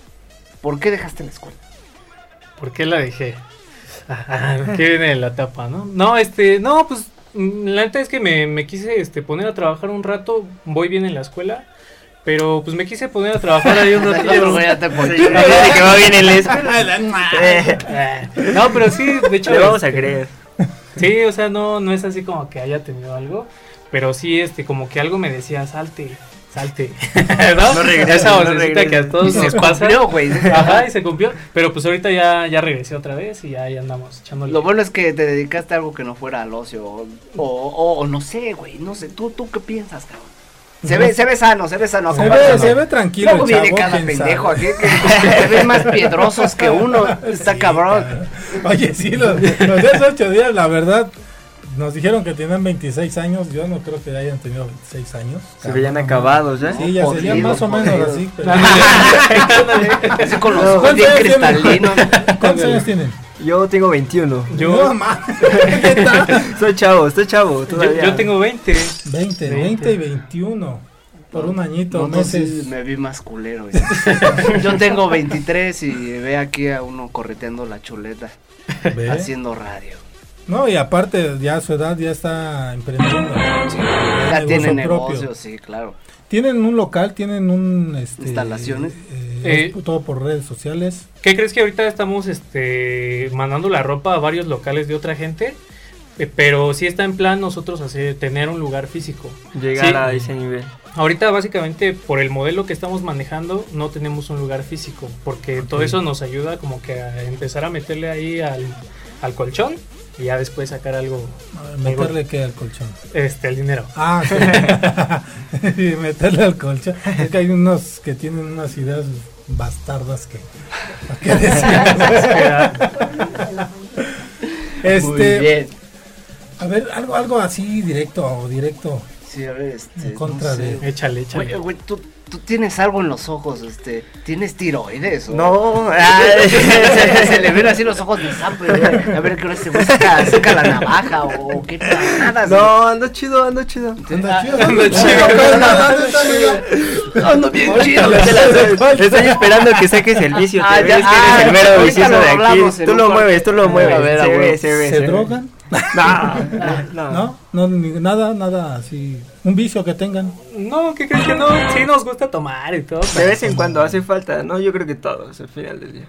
[SPEAKER 3] por qué dejaste la escuela?
[SPEAKER 6] ¿Por qué la dejé? [LAUGHS] Ajá, ¿Qué viene la tapa, no? No, este, no, pues mm, la neta es que me, me quise este, poner a trabajar un rato, voy bien en la escuela, pero pues me quise poner a trabajar ahí un [LAUGHS]
[SPEAKER 3] No,
[SPEAKER 6] rato. [LAUGHS]
[SPEAKER 7] Eh,
[SPEAKER 6] No, pero sí, de hecho.
[SPEAKER 7] Le vamos a
[SPEAKER 6] este,
[SPEAKER 7] creer.
[SPEAKER 6] Sí, o sea, no, no es así como que haya tenido algo, pero sí, este, como que algo me decía, salte, salte. [LAUGHS] ¿No?
[SPEAKER 7] No
[SPEAKER 6] Esa
[SPEAKER 7] no
[SPEAKER 6] vocecita que a todos nos
[SPEAKER 3] se
[SPEAKER 6] pasa.
[SPEAKER 3] cumplió, güey.
[SPEAKER 6] Ajá, y se cumplió. Pero pues ahorita ya, ya regresé otra vez y ya, ya andamos echándole.
[SPEAKER 3] Lo bueno es que te dedicaste a algo que no fuera al ocio. O, o, o no sé, güey. No sé. ¿Tú, ¿Tú qué piensas, cabrón? Se ve, se ve sano, se ve sano.
[SPEAKER 2] Se ve, se ve tranquilo.
[SPEAKER 3] Luego viene
[SPEAKER 2] chavo,
[SPEAKER 3] cada pendejo aquí que [LAUGHS] se ven más piedrosos que uno. Está
[SPEAKER 2] Sí,
[SPEAKER 3] cabrón.
[SPEAKER 2] Oye, sí, los, los de esos ocho días, la verdad, nos dijeron que tenían 26 años. Yo no creo que hayan tenido 26 años.
[SPEAKER 7] Se veían acabados, ¿eh?
[SPEAKER 2] Sí, ya serían más o menos así. [LAUGHS] pero-
[SPEAKER 3] Así con los cristalinos.
[SPEAKER 2] ¿Cuántos años tienen?
[SPEAKER 7] Yo tengo 21.
[SPEAKER 6] Yo,
[SPEAKER 2] No, ma- ¿Qué [LAUGHS] tal?
[SPEAKER 7] Soy chavo, estoy chavo.
[SPEAKER 6] yo,
[SPEAKER 7] Todavía.
[SPEAKER 6] yo tengo 20.
[SPEAKER 2] 20, 20 y 21. Por un añito,
[SPEAKER 3] No,
[SPEAKER 2] meses.
[SPEAKER 3] sí, me vi más culero. güey. [LAUGHS] Yo tengo 23 y ve aquí a uno correteando la chuleta,
[SPEAKER 2] ¿Ve?
[SPEAKER 3] haciendo radio.
[SPEAKER 2] No, y aparte, ya a su edad ya está emprendiendo.
[SPEAKER 3] Ya
[SPEAKER 2] negocio
[SPEAKER 3] tiene
[SPEAKER 2] propio.
[SPEAKER 3] negocio, sí, claro.
[SPEAKER 2] Tienen un local, tienen un... Este,
[SPEAKER 3] ¿Instalaciones?
[SPEAKER 2] eh,
[SPEAKER 6] Eh,
[SPEAKER 2] todo por redes sociales.
[SPEAKER 6] ¿Qué crees que ahorita estamos este, mandando la ropa a varios locales de otra gente? Eh, Pero sí está en plan nosotros hacer, tener un lugar físico.
[SPEAKER 7] Llegar
[SPEAKER 6] Sí.
[SPEAKER 7] a ese nivel.
[SPEAKER 6] Ahorita básicamente por el modelo que estamos manejando no tenemos un lugar físico porque todo eso nos ayuda como que a empezar a meterle ahí al, al colchón y ya después sacar algo,
[SPEAKER 2] A Meterle que al colchón.
[SPEAKER 6] este, el dinero.
[SPEAKER 2] Ah, sí. [LAUGHS] Y meterle al colchón. Es que hay unos que tienen unas ideas bastardas que... [LAUGHS] ¿para qué este,
[SPEAKER 3] Muy bien.
[SPEAKER 2] a ver, algo, algo así directo o directo.
[SPEAKER 3] Sí, a ver, este.
[SPEAKER 2] En contra
[SPEAKER 3] no sé.
[SPEAKER 2] de-
[SPEAKER 6] Échale, échale.
[SPEAKER 3] Güey, güey, tú, tú tienes algo en los ojos, este. ¿Tienes tiroides? o-
[SPEAKER 7] No, [LAUGHS] [LAUGHS]
[SPEAKER 3] se, se- se le ven así los ojos de sapo. güey. A ver, que este güey saca, saca la navaja o, qué nada.
[SPEAKER 7] no, ando chido, ando chido.
[SPEAKER 2] Anda chido,
[SPEAKER 3] ando
[SPEAKER 2] chido.
[SPEAKER 3] Ando bien chido.
[SPEAKER 7] Estoy esperando que saques el vicio.
[SPEAKER 3] Ah,
[SPEAKER 7] te
[SPEAKER 3] ya,
[SPEAKER 7] que
[SPEAKER 3] ah,
[SPEAKER 7] eres el mero vicioso
[SPEAKER 3] lo
[SPEAKER 7] de aquí. Tú lo mueves, tú lo mueves.
[SPEAKER 3] A ver, a
[SPEAKER 7] se
[SPEAKER 3] ver.
[SPEAKER 7] ve, se ve.
[SPEAKER 2] ¿Se
[SPEAKER 7] se
[SPEAKER 2] drogan?
[SPEAKER 7] No, [LAUGHS] no.
[SPEAKER 2] ¿No? No, ni- nada, nada así. Un vicio que tengan.
[SPEAKER 6] No, ¿qué crees que no? Sí nos gusta tomar y todo.
[SPEAKER 7] De vez en cuando hace falta, ¿no? Yo creo que todos al final del día.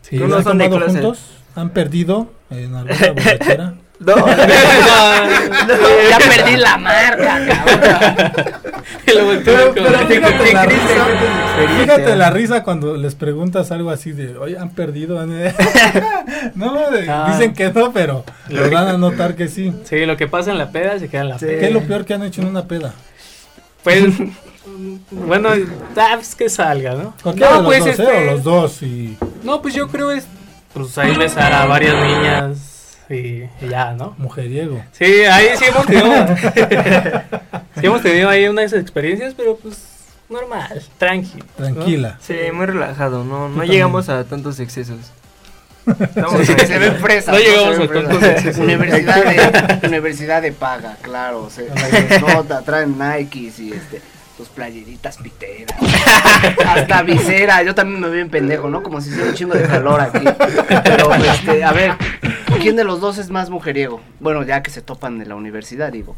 [SPEAKER 6] Sí,
[SPEAKER 2] ¿Han
[SPEAKER 7] son de
[SPEAKER 2] juntos? ¿Han perdido en alguna borrachera? [LAUGHS]
[SPEAKER 7] No, [LAUGHS] [LAUGHS]
[SPEAKER 3] ya perdí la marca, [LAUGHS] cabrón.
[SPEAKER 2] Pero, pero fíjate, la risa,
[SPEAKER 7] experiencia.
[SPEAKER 2] fíjate la risa cuando les preguntas algo así de, oye, han perdido. no, de-
[SPEAKER 6] Ah.
[SPEAKER 2] dicen que no, pero lo van a notar que sí.
[SPEAKER 6] Sí, lo que pasa en la peda se queda en la
[SPEAKER 7] Sí.
[SPEAKER 6] peda.
[SPEAKER 2] ¿Qué es lo peor que han hecho en una peda?
[SPEAKER 6] Pues, bueno, ah, pues que salga, ¿no?
[SPEAKER 2] Cualquiera de los
[SPEAKER 6] pues,
[SPEAKER 2] dos,
[SPEAKER 6] este,
[SPEAKER 2] ¿eh? O los dos y...
[SPEAKER 6] No, pues yo creo es, pues ahí besar a varias niñas y, y ya, ¿no?
[SPEAKER 2] Mujeriego.
[SPEAKER 6] Sí, ahí sí hemos tenido, [LAUGHS] sí hemos tenido ahí unas experiencias, pero pues normal, tranqui. ¿no?
[SPEAKER 2] Tranquila.
[SPEAKER 7] Sí, muy relajado, no, no llegamos a tantos excesos. Estamos
[SPEAKER 3] Sí,
[SPEAKER 7] ahí.
[SPEAKER 3] se fresas.
[SPEAKER 6] No llegamos a tantos excesos.
[SPEAKER 3] Universidad de, universidad de paga, claro. Se, nota, traen Nikes y este, tus playeritas piteras. [LAUGHS] Hasta visera. Yo también me veo en pendejo, ¿no? Como si hiciera un chingo de calor aquí. Pero, este, a ver, ¿quién de los dos es más mujeriego? Bueno, ya que se topan en la universidad, digo.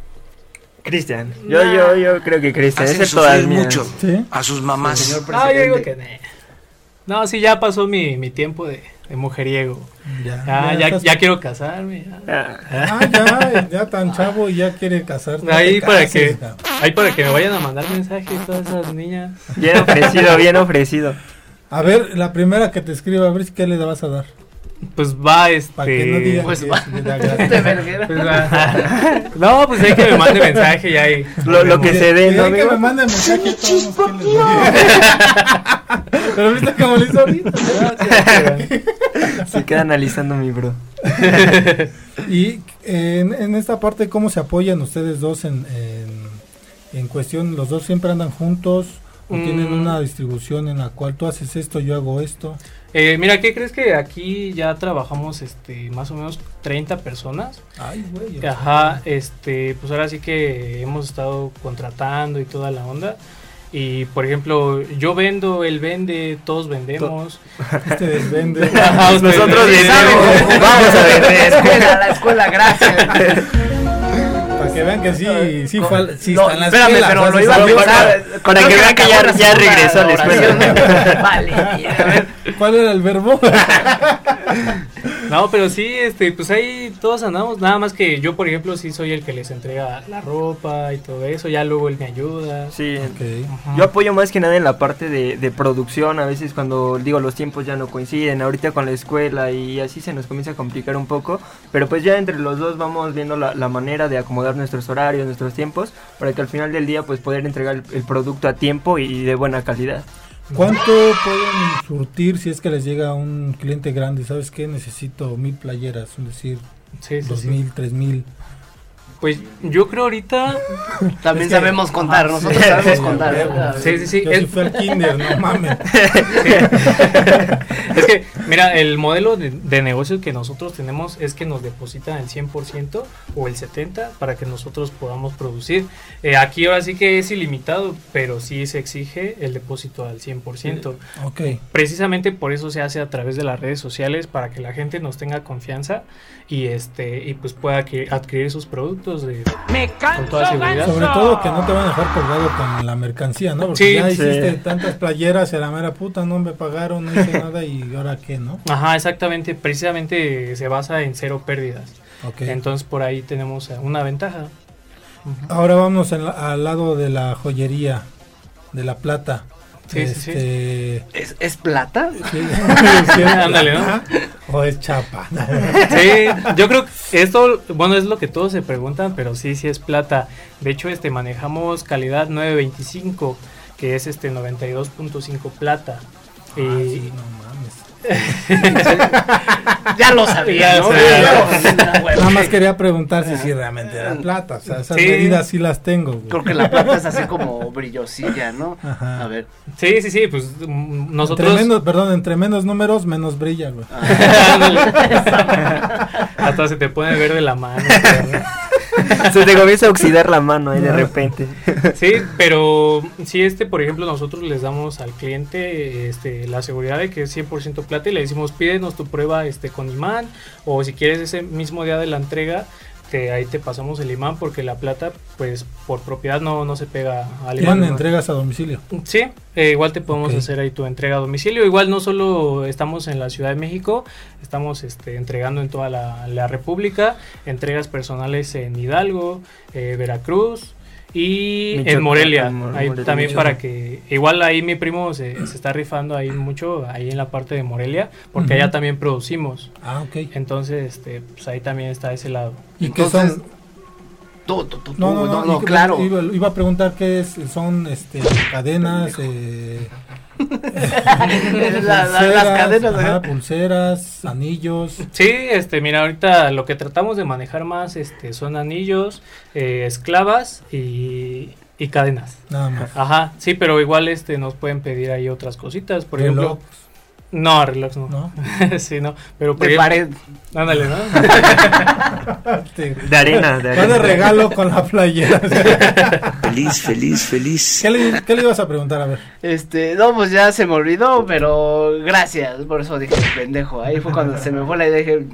[SPEAKER 7] Cristian, yo, yo, yo creo que Cristian,
[SPEAKER 9] Hacen
[SPEAKER 7] ese todas
[SPEAKER 9] sufrir
[SPEAKER 7] mías.
[SPEAKER 9] mucho
[SPEAKER 2] ¿Sí?
[SPEAKER 9] a sus mamás.
[SPEAKER 3] Señor
[SPEAKER 6] No, yo digo
[SPEAKER 3] presidente.
[SPEAKER 6] que no. No, sí, ya pasó mi, mi tiempo de, de mujeriego.
[SPEAKER 2] Ya,
[SPEAKER 6] Ya, ya,
[SPEAKER 2] estás-
[SPEAKER 6] ya quiero casarme. ya.
[SPEAKER 7] Ah,
[SPEAKER 2] Ah, ya, ya tan chavo y ya quiere casarse. No
[SPEAKER 6] Ahí para
[SPEAKER 2] cases,
[SPEAKER 6] que, ahí para que me vayan a mandar mensajes todas esas niñas.
[SPEAKER 7] bien ofrecido, bien ofrecido.
[SPEAKER 2] A ver, la primera que te escriba, a ver si qué le vas a dar.
[SPEAKER 6] Pues va este.
[SPEAKER 2] Para que no digan
[SPEAKER 3] Pues
[SPEAKER 2] que
[SPEAKER 3] va. Este [LAUGHS]
[SPEAKER 6] pues va. No, pues hay que me mande mensaje y ahí.
[SPEAKER 7] Lo, lo que se dé, ¿no,
[SPEAKER 2] hay que me manden mensaje [LAUGHS] Pero viste cómo lo hizo ahorita.
[SPEAKER 7] Se queda analizando mi bro.
[SPEAKER 2] Y en, en esta parte, ¿cómo se apoyan ustedes dos en, en, en cuestión? ¿Los dos siempre andan juntos? ¿O
[SPEAKER 6] Mm.
[SPEAKER 2] tienen una distribución en la cual tú haces esto, yo hago esto?
[SPEAKER 6] Eh, mira, ¿qué crees que aquí ya trabajamos este más o menos 30 personas?
[SPEAKER 2] Ay, güey.
[SPEAKER 6] Ajá, este, pues ahora sí que hemos estado contratando y toda la onda. Y por ejemplo, yo vendo, él vende, todos vendemos.
[SPEAKER 2] Este
[SPEAKER 6] ustedes [LAUGHS]
[SPEAKER 7] Nosotros [LAUGHS]
[SPEAKER 6] venden.
[SPEAKER 7] vendemos. [LAUGHS] Vamos a vender.
[SPEAKER 3] escuela, la escuela, gracias.
[SPEAKER 2] Para que vean que sí, sí, fue, sí
[SPEAKER 3] No,
[SPEAKER 2] está en la
[SPEAKER 3] espérame,
[SPEAKER 2] escuela,
[SPEAKER 3] pero lo iba a pensar.
[SPEAKER 7] para que vean que ya- regresó a la escuela.
[SPEAKER 3] Vale, a ver,
[SPEAKER 2] ¿Cuál era el verbo?
[SPEAKER 6] No, pero sí, este, pues ahí todos andamos. Nada más que yo, por ejemplo, sí soy el que les entrega la ropa y todo eso. Ya luego él me ayuda.
[SPEAKER 7] Sí,
[SPEAKER 2] Ok.
[SPEAKER 6] Ajá.
[SPEAKER 7] Yo apoyo más que nada en la parte de, de producción, a veces cuando digo los tiempos ya no coinciden, ahorita con la escuela y así se nos comienza a complicar un poco, pero pues ya entre los dos vamos viendo la, la manera de acomodar nuestros horarios, nuestros tiempos, para que al final del día pues poder entregar el, el producto a tiempo y de buena calidad.
[SPEAKER 2] ¿Cuánto pueden surtir si es que les llega un cliente grande? ¿Sabes qué? Necesito mil playeras, es decir,
[SPEAKER 6] Sí, sí,
[SPEAKER 2] dos
[SPEAKER 6] sí.
[SPEAKER 2] mil, tres mil.
[SPEAKER 6] Pues yo creo ahorita.
[SPEAKER 3] También
[SPEAKER 2] Es que-
[SPEAKER 3] sabemos contar, nosotros
[SPEAKER 2] Sí,
[SPEAKER 3] sabemos
[SPEAKER 2] sí,
[SPEAKER 3] contar.
[SPEAKER 6] Sí, sí, sí.
[SPEAKER 2] Yo
[SPEAKER 6] es-
[SPEAKER 2] sí fui al kinder, no mames. [LAUGHS]
[SPEAKER 6] es que, mira, el modelo de, de negocio que nosotros tenemos es que nos depositan el 100% o el 70% para que nosotros podamos producir. Eh, aquí ahora sí que es ilimitado, pero sí se exige el depósito al 100%.
[SPEAKER 2] Ok.
[SPEAKER 6] Precisamente por eso se hace a través de las redes sociales para que la gente nos tenga confianza y este y pues pueda adquirir sus productos de, con toda seguridad.
[SPEAKER 2] Sobre todo que no te van a dejar colgado con la mercancía, ¿no? Porque
[SPEAKER 6] Sí,
[SPEAKER 2] ya
[SPEAKER 7] sí.
[SPEAKER 2] hiciste tantas playeras y a la mera puta no me pagaron, no hice [LAUGHS] nada y ahora qué, ¿no?
[SPEAKER 6] Ajá, exactamente. Precisamente se basa en cero pérdidas.
[SPEAKER 2] Ok.
[SPEAKER 6] Entonces por ahí tenemos una ventaja.
[SPEAKER 2] Ahora vamos la- al lado de la joyería, de la plata.
[SPEAKER 6] Sí, sí, sí.
[SPEAKER 2] Este,
[SPEAKER 3] ¿Es, ¿Es plata? [LAUGHS]
[SPEAKER 2] sí, sí,
[SPEAKER 6] Ándale, ¿no?
[SPEAKER 2] O es chapa.
[SPEAKER 6] Sí, yo creo que esto, bueno, es lo que todos se preguntan, pero sí, sí es plata. De hecho, este manejamos calidad 925, que es este 92.5 plata.
[SPEAKER 2] Ah,
[SPEAKER 6] Y-
[SPEAKER 2] sí, no. [LAUGHS]
[SPEAKER 3] Ya lo sabía,
[SPEAKER 6] Ya
[SPEAKER 3] ¿no?
[SPEAKER 2] Nada más quería preguntar si sí realmente era plata. O sea, esas
[SPEAKER 6] Sí.
[SPEAKER 2] medidas sí las tengo. güey.
[SPEAKER 3] Creo que la plata es así como brillosilla, ¿no?
[SPEAKER 2] Ajá.
[SPEAKER 3] A ver.
[SPEAKER 6] Sí, sí, sí, pues mm, nosotros...
[SPEAKER 2] Entre menos, perdón, entre menos números, menos brilla, güey. [LAUGHS]
[SPEAKER 6] Hasta se te pone verde la mano. pero-
[SPEAKER 7] Se te comienza a oxidar la mano ahí de repente.
[SPEAKER 6] Sí, pero si este, por ejemplo, nosotros les damos al cliente este, la seguridad de que es 100% plata y le decimos pídenos tu prueba este, con imán o si quieres ese mismo día de la entrega, ahí te pasamos el imán porque la plata, pues por propiedad no, no se pega al
[SPEAKER 2] ¿Tienen
[SPEAKER 6] imán.
[SPEAKER 2] entregas a domicilio?
[SPEAKER 6] Sí, eh, igual te podemos hacer ahí tu entrega a domicilio. Igual no solo estamos en la Ciudad de México, estamos este, entregando en toda la, la República, entregas personales en Hidalgo, eh, Veracruz y
[SPEAKER 7] Michoacán,
[SPEAKER 6] en Morelia.
[SPEAKER 7] Mor-
[SPEAKER 6] Ahí
[SPEAKER 7] Morelia,
[SPEAKER 6] también
[SPEAKER 7] Michoacán.
[SPEAKER 6] para que, igual ahí mi primo se, se está rifando ahí mucho, ahí en la parte de Morelia, porque allá también producimos.
[SPEAKER 2] Ah, ok.
[SPEAKER 6] Entonces, este, pues ahí también está ese lado.
[SPEAKER 2] ¿Y qué
[SPEAKER 3] Entonces,
[SPEAKER 2] son?
[SPEAKER 3] Tú, tú, tú,
[SPEAKER 2] No, no, no,
[SPEAKER 3] claro.
[SPEAKER 2] Iba, iba a preguntar qué es, son este, cadenas, eh,
[SPEAKER 3] La- la- las cadenas,
[SPEAKER 2] ajá,
[SPEAKER 3] ajá.
[SPEAKER 2] pulseras, anillos.
[SPEAKER 6] Sí, este, mira, ahorita lo que tratamos de manejar más este, son anillos, eh, esclavas y, y cadenas.
[SPEAKER 2] Nada más.
[SPEAKER 6] Ajá, sí, pero igual este nos pueden pedir ahí otras cositas, por
[SPEAKER 2] Reloj,
[SPEAKER 6] ejemplo. No, reloj no.
[SPEAKER 2] ¿no? [LAUGHS]
[SPEAKER 6] sí, no, pero
[SPEAKER 3] De pared.
[SPEAKER 6] Ándale, ¿no? [LAUGHS]
[SPEAKER 7] De arena, de
[SPEAKER 2] Va
[SPEAKER 7] arena.
[SPEAKER 2] de regalo con la playera. [LAUGHS]
[SPEAKER 9] Feliz, feliz, feliz.
[SPEAKER 2] ¿Qué le, qué le ibas a preguntar? A ver.
[SPEAKER 3] Este, no, pues ya se me olvidó, pero gracias. Por eso dije pendejo. Ahí fue cuando se me fue la idea y dije,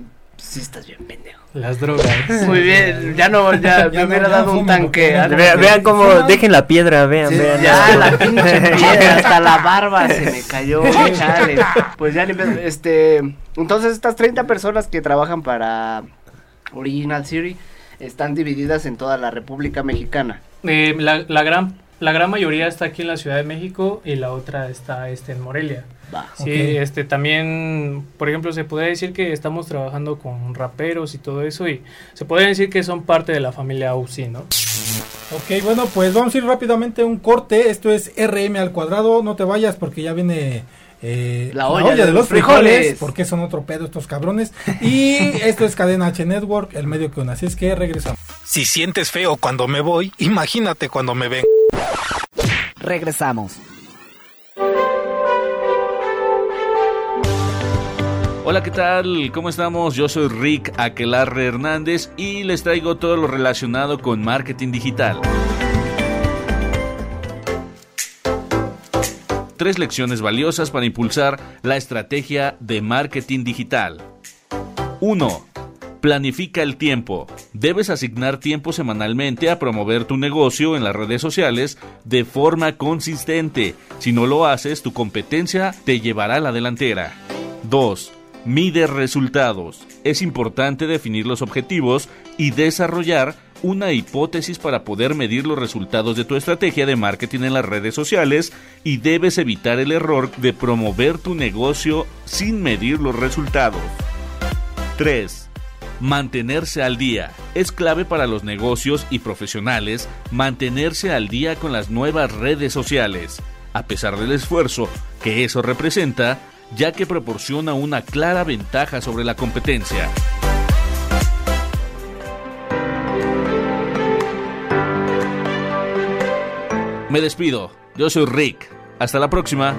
[SPEAKER 3] sí estás bien pendejo.
[SPEAKER 6] Las drogas.
[SPEAKER 3] Muy bien, ya no, ya, [LAUGHS]
[SPEAKER 2] Ya
[SPEAKER 3] me hubiera dado un tanque.
[SPEAKER 7] Vean, cómo, dejen la piedra, vean,
[SPEAKER 3] Sí,
[SPEAKER 7] vean.
[SPEAKER 3] ya la [LAUGHS] pinche [LAUGHS] piedra, hasta la barba se me cayó, chale. Pues ya este, entonces estas 30 personas que trabajan para Original City están divididas en toda la República Mexicana.
[SPEAKER 6] Eh, la, la gran la gran mayoría está aquí en la Ciudad de México y la otra está este en Morelia.
[SPEAKER 3] Va.
[SPEAKER 6] Sí, este también, por ejemplo, se podría decir que estamos trabajando con raperos y todo eso y se podría decir que son parte de la familia UC, ¿no?
[SPEAKER 2] Ok, bueno, pues vamos a ir rápidamente a un corte. Esto es RM al cuadrado. No te vayas porque ya viene eh,
[SPEAKER 3] La olla de los
[SPEAKER 2] frijoles,
[SPEAKER 3] frijoles.
[SPEAKER 2] Porque son otro pedo estos cabrones. Y [LAUGHS] esto es Cadena H Network, el medio que une. Así es que regresamos.
[SPEAKER 5] Si sientes feo cuando me voy, imagínate cuando me ven.
[SPEAKER 4] Regresamos.
[SPEAKER 10] Hola, ¿qué tal? ¿Cómo estamos? Yo soy Rick Aquelarre Hernández y les traigo todo lo relacionado con marketing digital. Tres lecciones valiosas para impulsar la estrategia de marketing digital. 1. Planifica el tiempo. Debes asignar tiempo semanalmente a promover tu negocio en las redes sociales de forma consistente. Si no lo haces, tu competencia te llevará a la delantera. 2. Mide resultados. Es importante definir los objetivos y desarrollar una hipótesis para poder medir los resultados de tu estrategia de marketing en las redes sociales y debes evitar el error de promover tu negocio sin medir los resultados. 3. Mantenerse al día. Es clave para los negocios y profesionales mantenerse al día con las nuevas redes sociales, a pesar del esfuerzo que eso representa, ya que proporciona una clara ventaja sobre la competencia. Me despido, yo soy Rick, hasta la próxima.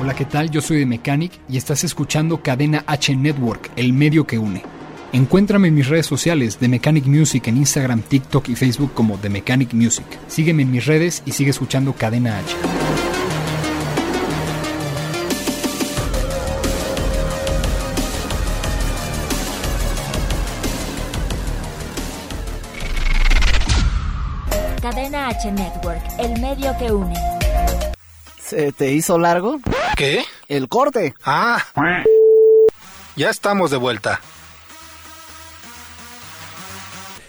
[SPEAKER 11] Hola, ¿qué tal? Yo soy de Mechanic y estás escuchando Cadena H Network, el medio que une. Encuéntrame en mis redes sociales de Mechanic Music en Instagram, TikTok y Facebook como The Mechanic Music. Sígueme en mis redes y sigue escuchando Cadena H.
[SPEAKER 1] Cadena H Network, el medio que une.
[SPEAKER 4] ¿Se te hizo largo?
[SPEAKER 5] ¿Qué?
[SPEAKER 4] El corte.
[SPEAKER 5] Ah. Ya estamos de vuelta.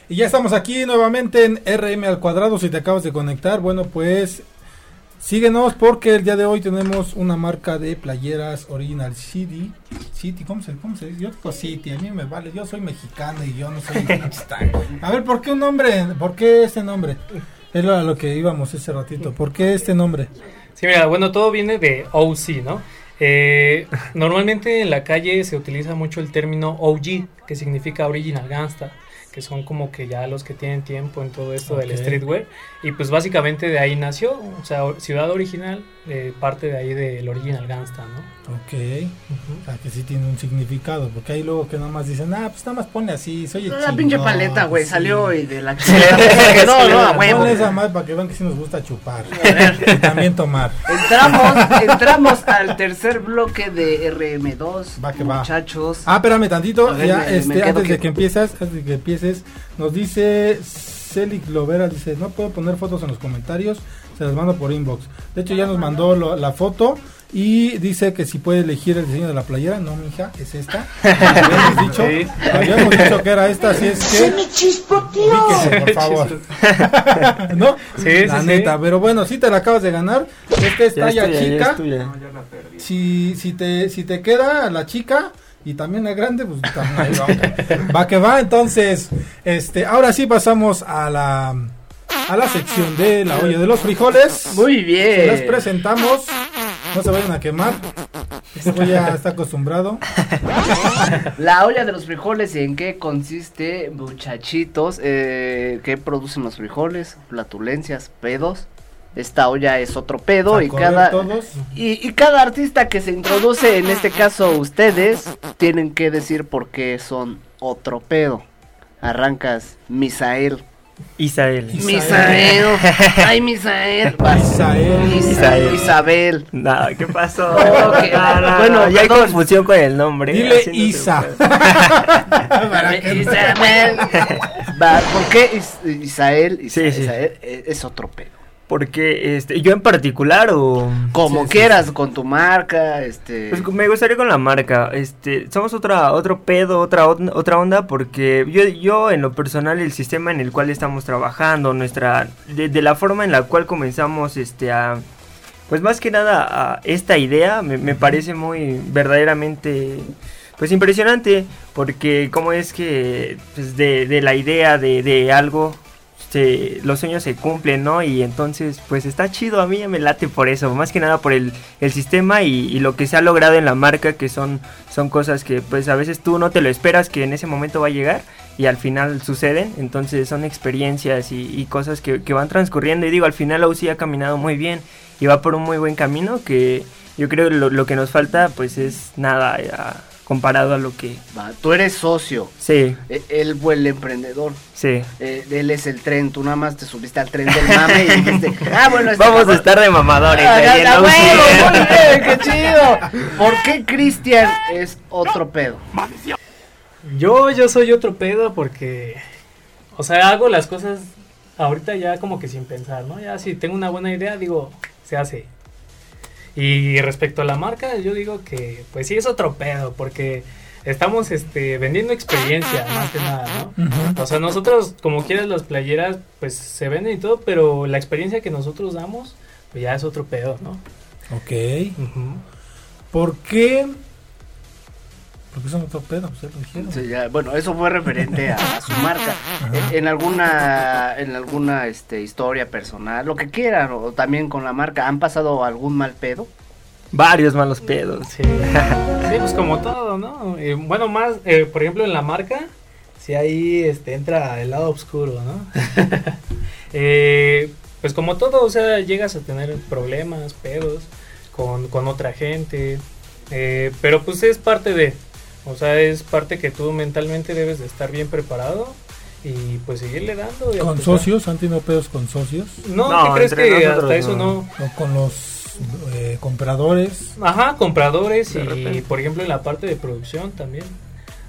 [SPEAKER 2] Y ya estamos aquí nuevamente en RM al cuadrado. Si te acabas de conectar, bueno, pues síguenos porque el día de hoy tenemos una marca de playeras Original City. City, ¿cómo se, cómo se dice? Yo digo City, a mí me vale. Yo soy mexicano y yo no soy mexicano. [LAUGHS] A ver, ¿por qué un nombre? ¿Por qué este nombre? Es lo- a lo que íbamos ese ratito. ¿Por qué este nombre?
[SPEAKER 6] Sí, mira, bueno, todo viene de OC, ¿no? Eh, normalmente en la calle se utiliza mucho el término OG, que significa Original Gangsta. Que son como que ya los que tienen tiempo en todo esto del streetwear. Y pues básicamente de ahí nació, o sea, Ciudad Original, eh, parte de ahí del Original Gangsta, ¿no?
[SPEAKER 2] Ok. O sea, que sí tiene un significado. Porque hay luego que nada más dicen, ah, pues nada más pone así, soy el
[SPEAKER 3] La pinche
[SPEAKER 2] chingón",
[SPEAKER 3] paleta, güey,
[SPEAKER 2] sí.
[SPEAKER 3] salió y de la [LAUGHS] [LAUGHS] no, no, a huevo.
[SPEAKER 2] Ponle esa más para que vean que sí nos gusta chupar. [LAUGHS] y también tomar.
[SPEAKER 3] Entramos, entramos al tercer bloque de RM2.
[SPEAKER 2] Va que va.
[SPEAKER 3] muchachos.
[SPEAKER 2] Ah, espérame tantito,
[SPEAKER 3] A ver,
[SPEAKER 2] ya,
[SPEAKER 3] me-
[SPEAKER 2] este, antes de
[SPEAKER 3] que-
[SPEAKER 2] que empiezas, antes de que empieces, nos dice Celic Lovera, dice, no puedo poner fotos en los comentarios, se las mando por inbox. De hecho ya nos mandó lo- la foto y dice que si puede elegir el diseño de la playera, no, mija, es esta. [LAUGHS] Habíamos dicho,
[SPEAKER 6] Sí.
[SPEAKER 2] habíamos dicho que era esta, así es que... ubíquese, por favor. [LAUGHS] ¿No?
[SPEAKER 6] Sí,
[SPEAKER 2] la
[SPEAKER 6] sí,
[SPEAKER 2] neta,
[SPEAKER 6] sí.
[SPEAKER 2] pero bueno, sí te la acabas de ganar. Esta es
[SPEAKER 7] Ya
[SPEAKER 2] talla
[SPEAKER 7] ya
[SPEAKER 2] chica si, si te si te queda la chica y también la grande, pues también va. va que va, entonces, este, ahora sí pasamos a la a la sección de la olla de los frijoles.
[SPEAKER 3] Muy bien.
[SPEAKER 2] Les presentamos. No se vayan a quemar. Este güey ya está acostumbrado.
[SPEAKER 3] La olla de los frijoles, ¿en qué consiste, muchachitos? Eh, ¿Qué producen los frijoles? Flatulencias, pedos. Esta olla es otro pedo y cada y, y cada artista que se introduce, en este caso ustedes, tienen que decir por qué son otro pedo. Arrancas, Misael.
[SPEAKER 7] Isael.
[SPEAKER 3] Misael. [LAUGHS] Ay, Misael.
[SPEAKER 7] Isael.
[SPEAKER 3] Isabel.
[SPEAKER 7] No, ¿qué pasó? [LAUGHS] No, no,
[SPEAKER 3] bueno,
[SPEAKER 7] no, ya hay confusión con el nombre.
[SPEAKER 2] Dile Isa. [LAUGHS]
[SPEAKER 3] Isabel. ¿Por qué Is- Isael? Isa-
[SPEAKER 7] Sí, sí.
[SPEAKER 3] Isael es, es otro pedo.
[SPEAKER 7] Porque, este, yo en particular o...
[SPEAKER 3] Como
[SPEAKER 2] Sí, sí,
[SPEAKER 3] quieras, con tu marca, este...
[SPEAKER 7] Pues me gustaría con la marca, este, somos otra, otro pedo, otra, otra onda, porque yo, yo en lo personal el sistema en el cual estamos trabajando, nuestra, de, de la forma en la cual comenzamos, este, a, pues más que nada a esta idea, me, me parece muy verdaderamente, pues impresionante, porque cómo es que, pues de, de la idea de, de algo, se- los sueños se cumplen, ¿no? Y entonces, pues está chido, a mí me late por eso, más que nada por el, el sistema y, lo que se ha logrado en la marca, que son, son cosas que pues a veces tú no te lo esperas que en ese momento va a llegar y al final suceden, entonces son experiencias y, y cosas que, que van transcurriendo y digo, al final UCI ha caminado muy bien y va por un muy buen camino que yo creo lo, lo que nos falta pues es nada comparado a lo que...
[SPEAKER 3] Va, tú eres socio,
[SPEAKER 7] Sí,
[SPEAKER 3] él fue el emprendedor.
[SPEAKER 7] sí.
[SPEAKER 3] Eh, él es el tren, tú nada más te subiste al tren del mame y dijiste, ah, bueno, este
[SPEAKER 7] Vamos a estar de mamadores.
[SPEAKER 3] Ah, bien, qué chido. ¿Por qué Cristian es otro pedo?
[SPEAKER 6] Yo, yo soy otro pedo porque, o sea, hago las cosas ahorita ya como que sin pensar, ¿no? Ya si tengo una buena idea, digo, se hace. Y respecto a la marca, yo digo que, pues sí es otro pedo porque estamos, este, vendiendo experiencia más que nada, ¿no? O sea, nosotros, como quieras, las playeras, pues se venden y todo, pero la experiencia que nosotros damos, pues ya es otro pedo, ¿no?
[SPEAKER 2] Ok.
[SPEAKER 6] Ujú.
[SPEAKER 2] ¿Por qué? Porque son otro pedo, pues ya lo dijeron.
[SPEAKER 3] Sí, ya, bueno, eso fue referente a, a su marca. En, en alguna, en alguna este, historia personal, lo que quieran, o también con la marca, ¿han pasado algún mal pedo?
[SPEAKER 7] Varios malos pedos.
[SPEAKER 6] Sí. Sí, pues como todo, ¿no? Eh, bueno, más, eh, por ejemplo, en la marca, si ahí este, entra el lado oscuro, ¿no? [LAUGHS] Eh, pues como todo, o sea, llegas a tener problemas, pedos con, con otra gente, eh, pero pues es parte de, o sea, es parte que tú mentalmente debes de estar bien preparado y pues seguirle dando. y
[SPEAKER 2] ¿Con socios? ¿Han tenido pedos con socios?
[SPEAKER 6] No,
[SPEAKER 7] No,
[SPEAKER 6] ¿qué crees que hasta eso
[SPEAKER 7] no.
[SPEAKER 6] no?
[SPEAKER 2] ¿O con los eh, compradores?
[SPEAKER 6] Ajá, compradores
[SPEAKER 7] De
[SPEAKER 6] y
[SPEAKER 7] repente.
[SPEAKER 6] por ejemplo en la parte de producción también.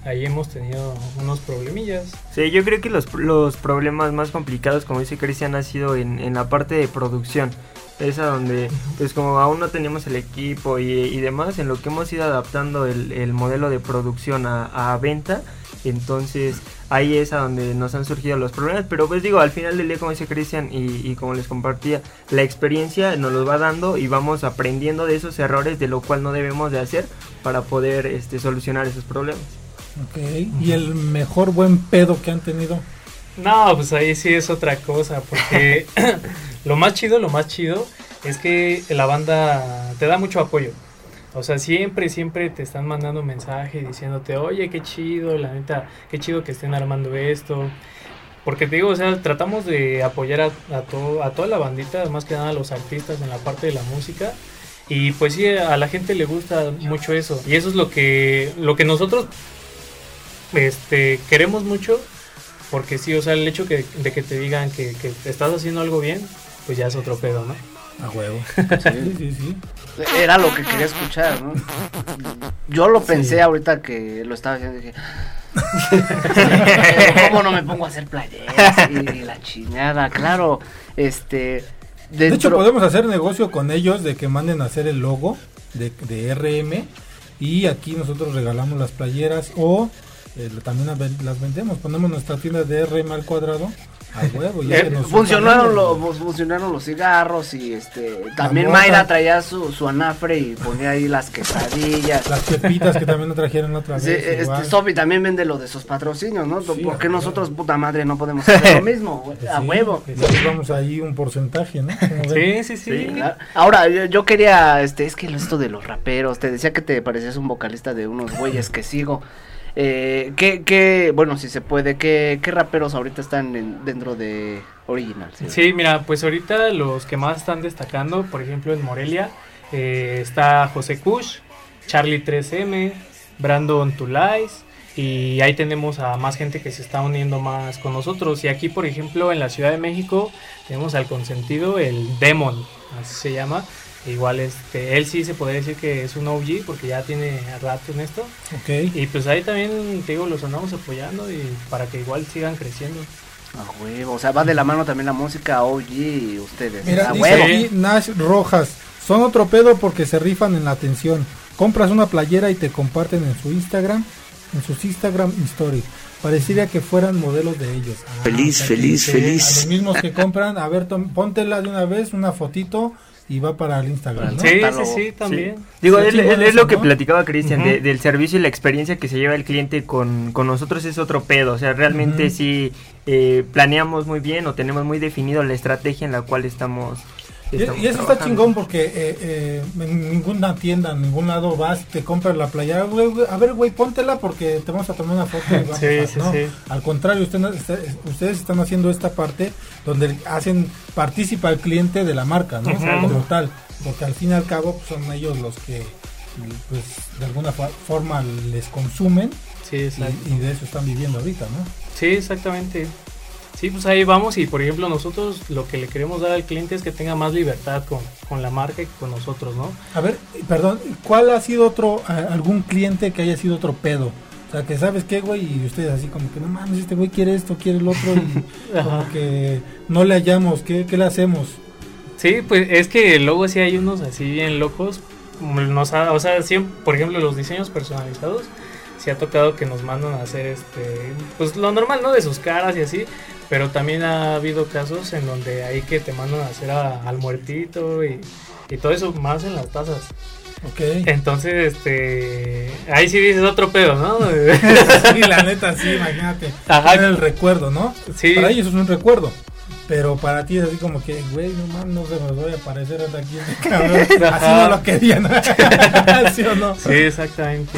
[SPEAKER 6] Ahí hemos tenido unos problemillas.
[SPEAKER 7] Sí, yo creo que los, los problemas más complicados, como dice Cristian, ha sido en, en la parte de producción. Esa donde, pues como aún no teníamos el equipo y, y demás, en lo que hemos ido adaptando el, el modelo de producción a, a venta, entonces ahí es a donde nos han surgido los problemas. Pero pues digo, al final del día, como dice Cristian y, y como les compartía, la experiencia nos los va dando y vamos aprendiendo de esos errores, de lo cual no debemos de hacer para poder este, solucionar esos problemas.
[SPEAKER 2] Ok. ¿Y el mejor buen pedo que han tenido?
[SPEAKER 6] No, pues ahí sí es otra cosa, porque [LAUGHS] lo más chido, lo más chido es que la banda te da mucho apoyo. O sea, siempre, siempre te están mandando mensajes diciéndote, oye, qué chido, la neta, qué chido que estén armando esto. Porque te digo, o sea, tratamos de apoyar a, a, a toda la bandita, más que nada a los artistas en la parte de la música. Y pues sí, a la gente le gusta mucho eso. Y eso es lo que, lo que nosotros este, queremos mucho. Porque sí, o sea, el hecho que, de que te digan que estás haciendo algo bien, pues ya es otro pedo, ¿no?
[SPEAKER 2] A huevo.
[SPEAKER 3] Sí, sí, sí. Era lo que quería escuchar, ¿no? Yo lo pensé
[SPEAKER 2] Sí.
[SPEAKER 3] ahorita que lo estaba haciendo. Dije, ¿cómo no me pongo a hacer playeras? Y, la chingada, claro. Este.
[SPEAKER 2] De hecho, podemos hacer negocio con ellos de que manden a hacer el logo de, de RM y aquí nosotros regalamos las playeras o eh, también las vendemos. Ponemos nuestra tienda de RM al cuadrado a huevo. ya
[SPEAKER 3] Eh, funcionaron,
[SPEAKER 2] surtan
[SPEAKER 3] lo- funcionaron los cigarros y este también. Mayra traía su, su anafre y ponía ahí las quesadillas.
[SPEAKER 2] Las pepitas que también nos trajeron otra vez.
[SPEAKER 3] Sí, este. Sofi también vende lo de sus patrocinios, ¿no?
[SPEAKER 2] Sí,
[SPEAKER 3] ¿Por qué
[SPEAKER 2] a
[SPEAKER 3] nosotros, puta madre, no podemos hacer lo [LAUGHS] mismo?
[SPEAKER 2] Pues
[SPEAKER 3] a huevo.
[SPEAKER 2] que sí, vamos ahí un porcentaje, ¿no?
[SPEAKER 6] Sí, sí, sí.
[SPEAKER 3] Claro. Ahora, yo, yo quería, este, es que esto de los raperos, te decía que te parecías un vocalista de unos güeyes que sigo. Eh, ¿qué, qué, bueno, si se puede, ¿qué, qué raperos ahorita están en- dentro de Original?
[SPEAKER 6] Sí, mira, pues ahorita los que más están destacando, por ejemplo en Morelia, eh, está José Kush, Charlie 3M, Brandon Tulais, y ahí tenemos a más gente que se está uniendo más con nosotros. Y aquí, por ejemplo, en la Ciudad de México, tenemos al consentido, el Demon, así se llama. Igual este, él sí se podría decir que es un OG porque ya tiene rato en esto.
[SPEAKER 2] Ok.
[SPEAKER 6] Y pues ahí también, te digo, los andamos apoyando y para que igual sigan creciendo.
[SPEAKER 3] A huevo, o sea, va de la mano también la música OG y ustedes.
[SPEAKER 2] Mira, dice
[SPEAKER 3] huevo.
[SPEAKER 2] Nash Rojas, son otro pedo porque se rifan en la atención. Compras una playera y te comparten en su Instagram, en sus Instagram Stories. Parecería que fueran modelos de ellos. Ah,
[SPEAKER 9] Feliz, feliz, feliz.
[SPEAKER 2] A los mismos que [LAUGHS] compran, a ver, póntela de una vez, una fotito y va para el Instagram. ¿no?
[SPEAKER 6] Sí, sí, sí, también.
[SPEAKER 7] Digo,
[SPEAKER 2] Está
[SPEAKER 7] es, lo que
[SPEAKER 2] ¿no?
[SPEAKER 7] platicaba Cristian, de- del servicio y la experiencia que se lleva el cliente con, con nosotros es otro pedo. O sea, realmente
[SPEAKER 2] Ujú.
[SPEAKER 7] sí eh, planeamos muy bien o tenemos muy definido la estrategia en la cual estamos.
[SPEAKER 2] Y, eso está chingón porque eh, eh, en ninguna tienda, en ningún lado vas, te compras la playera, a ver, güey, póntela porque te vamos a tomar una foto. Y vamos
[SPEAKER 6] Sí,
[SPEAKER 2] a-
[SPEAKER 6] sí,
[SPEAKER 2] no.
[SPEAKER 6] sí.
[SPEAKER 2] Al contrario, usted ustedes están haciendo esta parte donde hacen, participa el cliente de la marca, ¿no? Como tal, porque al fin y al cabo pues, son ellos los que, pues, de alguna forma les consumen
[SPEAKER 6] Sí,
[SPEAKER 2] y, y de eso están viviendo ahorita, ¿no?
[SPEAKER 6] Sí, exactamente. Sí, pues ahí vamos y por ejemplo nosotros lo que le queremos dar al cliente es que tenga más libertad con, con la marca y con nosotros, ¿no?
[SPEAKER 2] A ver, perdón, ¿cuál ha sido otro, algún cliente que haya sido otro pedo? O sea, que sabes qué, güey, y ustedes así como que no mames, este güey quiere esto, quiere el otro, y [LAUGHS] como que no le hallamos, ¿qué, qué le hacemos?
[SPEAKER 6] Sí, pues es que luego sí hay unos así bien locos. Nos ha- o sea, siempre, por ejemplo, los diseños personalizados, sí ha tocado que nos mandan a hacer este, pues lo normal, ¿no? De sus caras y así. Pero también ha habido casos en donde hay que te mandan a hacer a- al muertito y, y todo eso más en las tazas.
[SPEAKER 2] Ok.
[SPEAKER 6] Entonces, este, ahí sí dices otro pedo, ¿no? [LAUGHS]
[SPEAKER 2] sí, la [LAUGHS] neta, sí, imagínate.
[SPEAKER 6] Ajá.
[SPEAKER 2] Era el recuerdo, ¿no?
[SPEAKER 6] Sí.
[SPEAKER 2] Para ellos es un recuerdo. Pero para ti es así como que, güey, no mames, no se me voy a aparecer hasta aquí este [LAUGHS] cabrón. Así no lo querían. [LAUGHS] ¿Sí o no?
[SPEAKER 6] Sí, exactamente.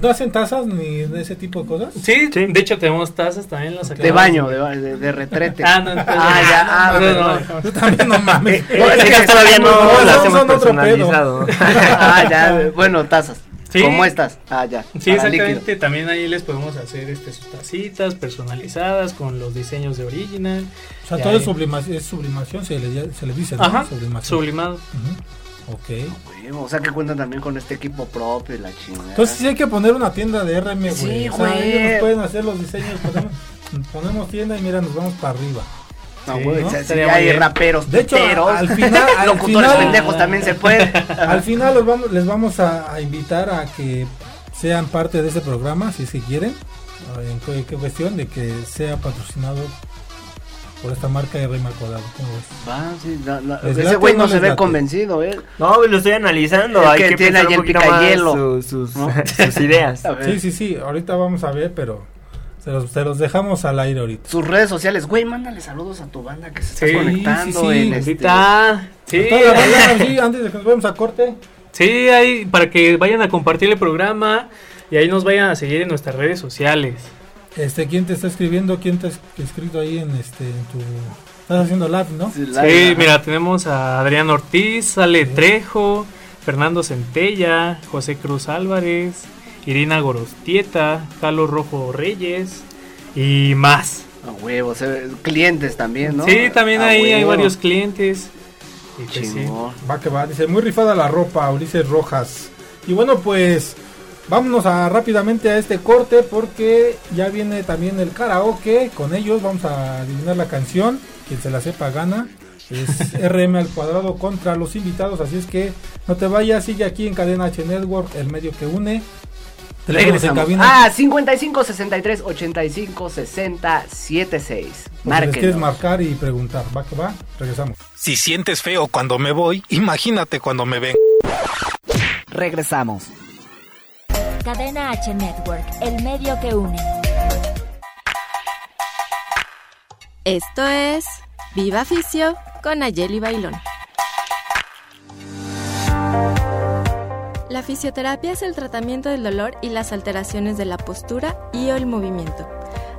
[SPEAKER 2] ¿No hacen tazas ni de ese tipo de cosas?
[SPEAKER 6] Sí, de hecho tenemos tazas también las
[SPEAKER 3] De baño, de, de, de retrete.
[SPEAKER 6] Ah, no, entonces-
[SPEAKER 3] Ah, ya, ah,
[SPEAKER 6] no, no, no.
[SPEAKER 2] Yo también no mames.
[SPEAKER 7] No, es que todavía no
[SPEAKER 2] son-
[SPEAKER 7] hacemos personalizado. [LAUGHS]
[SPEAKER 3] ah, ya, bueno, tazas.
[SPEAKER 6] Sí.
[SPEAKER 3] ¿Cómo estas? Ah, ya.
[SPEAKER 6] Sí, exactamente.
[SPEAKER 3] líquido.
[SPEAKER 6] También ahí les podemos hacer este, sus tacitas personalizadas con los diseños de original.
[SPEAKER 2] O sea, todo es sublimación, es sublimación se, le, se le dice, ¿no?
[SPEAKER 6] Ajá,
[SPEAKER 2] Sublimación.
[SPEAKER 6] sublimado.
[SPEAKER 2] Ujú. Ok.
[SPEAKER 3] O sea que cuentan también con este equipo propio y la chingada.
[SPEAKER 2] Entonces sí hay que poner una tienda de RM, güey.
[SPEAKER 3] Sí,
[SPEAKER 2] o sea,
[SPEAKER 3] güey.
[SPEAKER 2] ellos nos pueden hacer los diseños, ponemos, ponemos tienda y mira, nos vamos para arriba.
[SPEAKER 3] No,
[SPEAKER 6] sí,
[SPEAKER 3] güey,
[SPEAKER 2] ¿no?
[SPEAKER 6] muy
[SPEAKER 3] hay
[SPEAKER 6] bien.
[SPEAKER 3] raperos,
[SPEAKER 2] De hecho,
[SPEAKER 3] tuiteros,
[SPEAKER 2] al final- [LAUGHS] al
[SPEAKER 3] locutores
[SPEAKER 2] final-
[SPEAKER 3] pendejos también se pueden. [LAUGHS]
[SPEAKER 2] Al final los vamos, les vamos a, a invitar a que sean parte de este programa, si es que quieren. En qué, qué cuestión de que sea patrocinado por esta marca de Rey Codado. ¿Cómo ves?
[SPEAKER 3] Va, sí, la- la-
[SPEAKER 2] ¿Les
[SPEAKER 3] ese güey no
[SPEAKER 2] no
[SPEAKER 3] se ve
[SPEAKER 2] late?
[SPEAKER 3] convencido, ¿eh?
[SPEAKER 7] No, lo estoy analizando.
[SPEAKER 3] El
[SPEAKER 7] hay
[SPEAKER 3] que
[SPEAKER 7] que
[SPEAKER 3] tiene ahí
[SPEAKER 7] un
[SPEAKER 3] el
[SPEAKER 7] poquito más
[SPEAKER 3] picayelo.
[SPEAKER 7] su- sus,
[SPEAKER 3] ¿No? [LAUGHS]
[SPEAKER 7] sus ideas.
[SPEAKER 2] Sí, sí, sí, ahorita vamos a ver, pero se los, se los dejamos al aire ahorita.
[SPEAKER 3] Sus redes sociales, güey, mándale saludos a tu banda que se está
[SPEAKER 6] Sí,
[SPEAKER 3] conectando
[SPEAKER 2] sí, sí.
[SPEAKER 3] en este...
[SPEAKER 6] Sí,
[SPEAKER 2] A toda la banda, sí, antes de que nos vayamos a corte,
[SPEAKER 6] Sí, ahí para que vayan a compartir el programa y ahí nos vayan a seguir en nuestras redes sociales.
[SPEAKER 2] Este, ¿quién te está escribiendo? ¿Quién te ha escrito ahí en este en tu Estás haciendo live, ¿no?
[SPEAKER 6] Sí, mira, tenemos a Adrián Ortiz, Ale Trejo, Fernando Centella, José Cruz Álvarez, Irina Gorostieta, Carlos Rojo Reyes y más.
[SPEAKER 3] A huevos, eh, clientes también, ¿no?
[SPEAKER 6] Sí, también ahí hay
[SPEAKER 3] huevo.
[SPEAKER 6] varios clientes. Y pues sí.
[SPEAKER 2] Va que va, dice, muy rifada la ropa, Ulises Rojas. Y bueno, pues vámonos a, rápidamente a este corte porque ya viene también el karaoke. Con ellos vamos a adivinar la canción. Quien se la sepa gana. Es [LAUGHS] RM al cuadrado contra los invitados. Así es que no te vayas, sigue aquí en Cadena H Network, el medio que une. Teléfonos en cabina.
[SPEAKER 3] Ah, 55 63 85 60 76.
[SPEAKER 2] por si
[SPEAKER 3] Márquenos.
[SPEAKER 2] quieres marcar y preguntar. Va que va, regresamos.
[SPEAKER 5] Si sientes feo cuando me voy, imagínate cuando me ven.
[SPEAKER 4] Regresamos.
[SPEAKER 1] Cadena H Network, el medio que une.
[SPEAKER 12] Esto es Viva Ficio con Ayeli Bailón. La fisioterapia es el tratamiento del dolor y las alteraciones de la postura y o el movimiento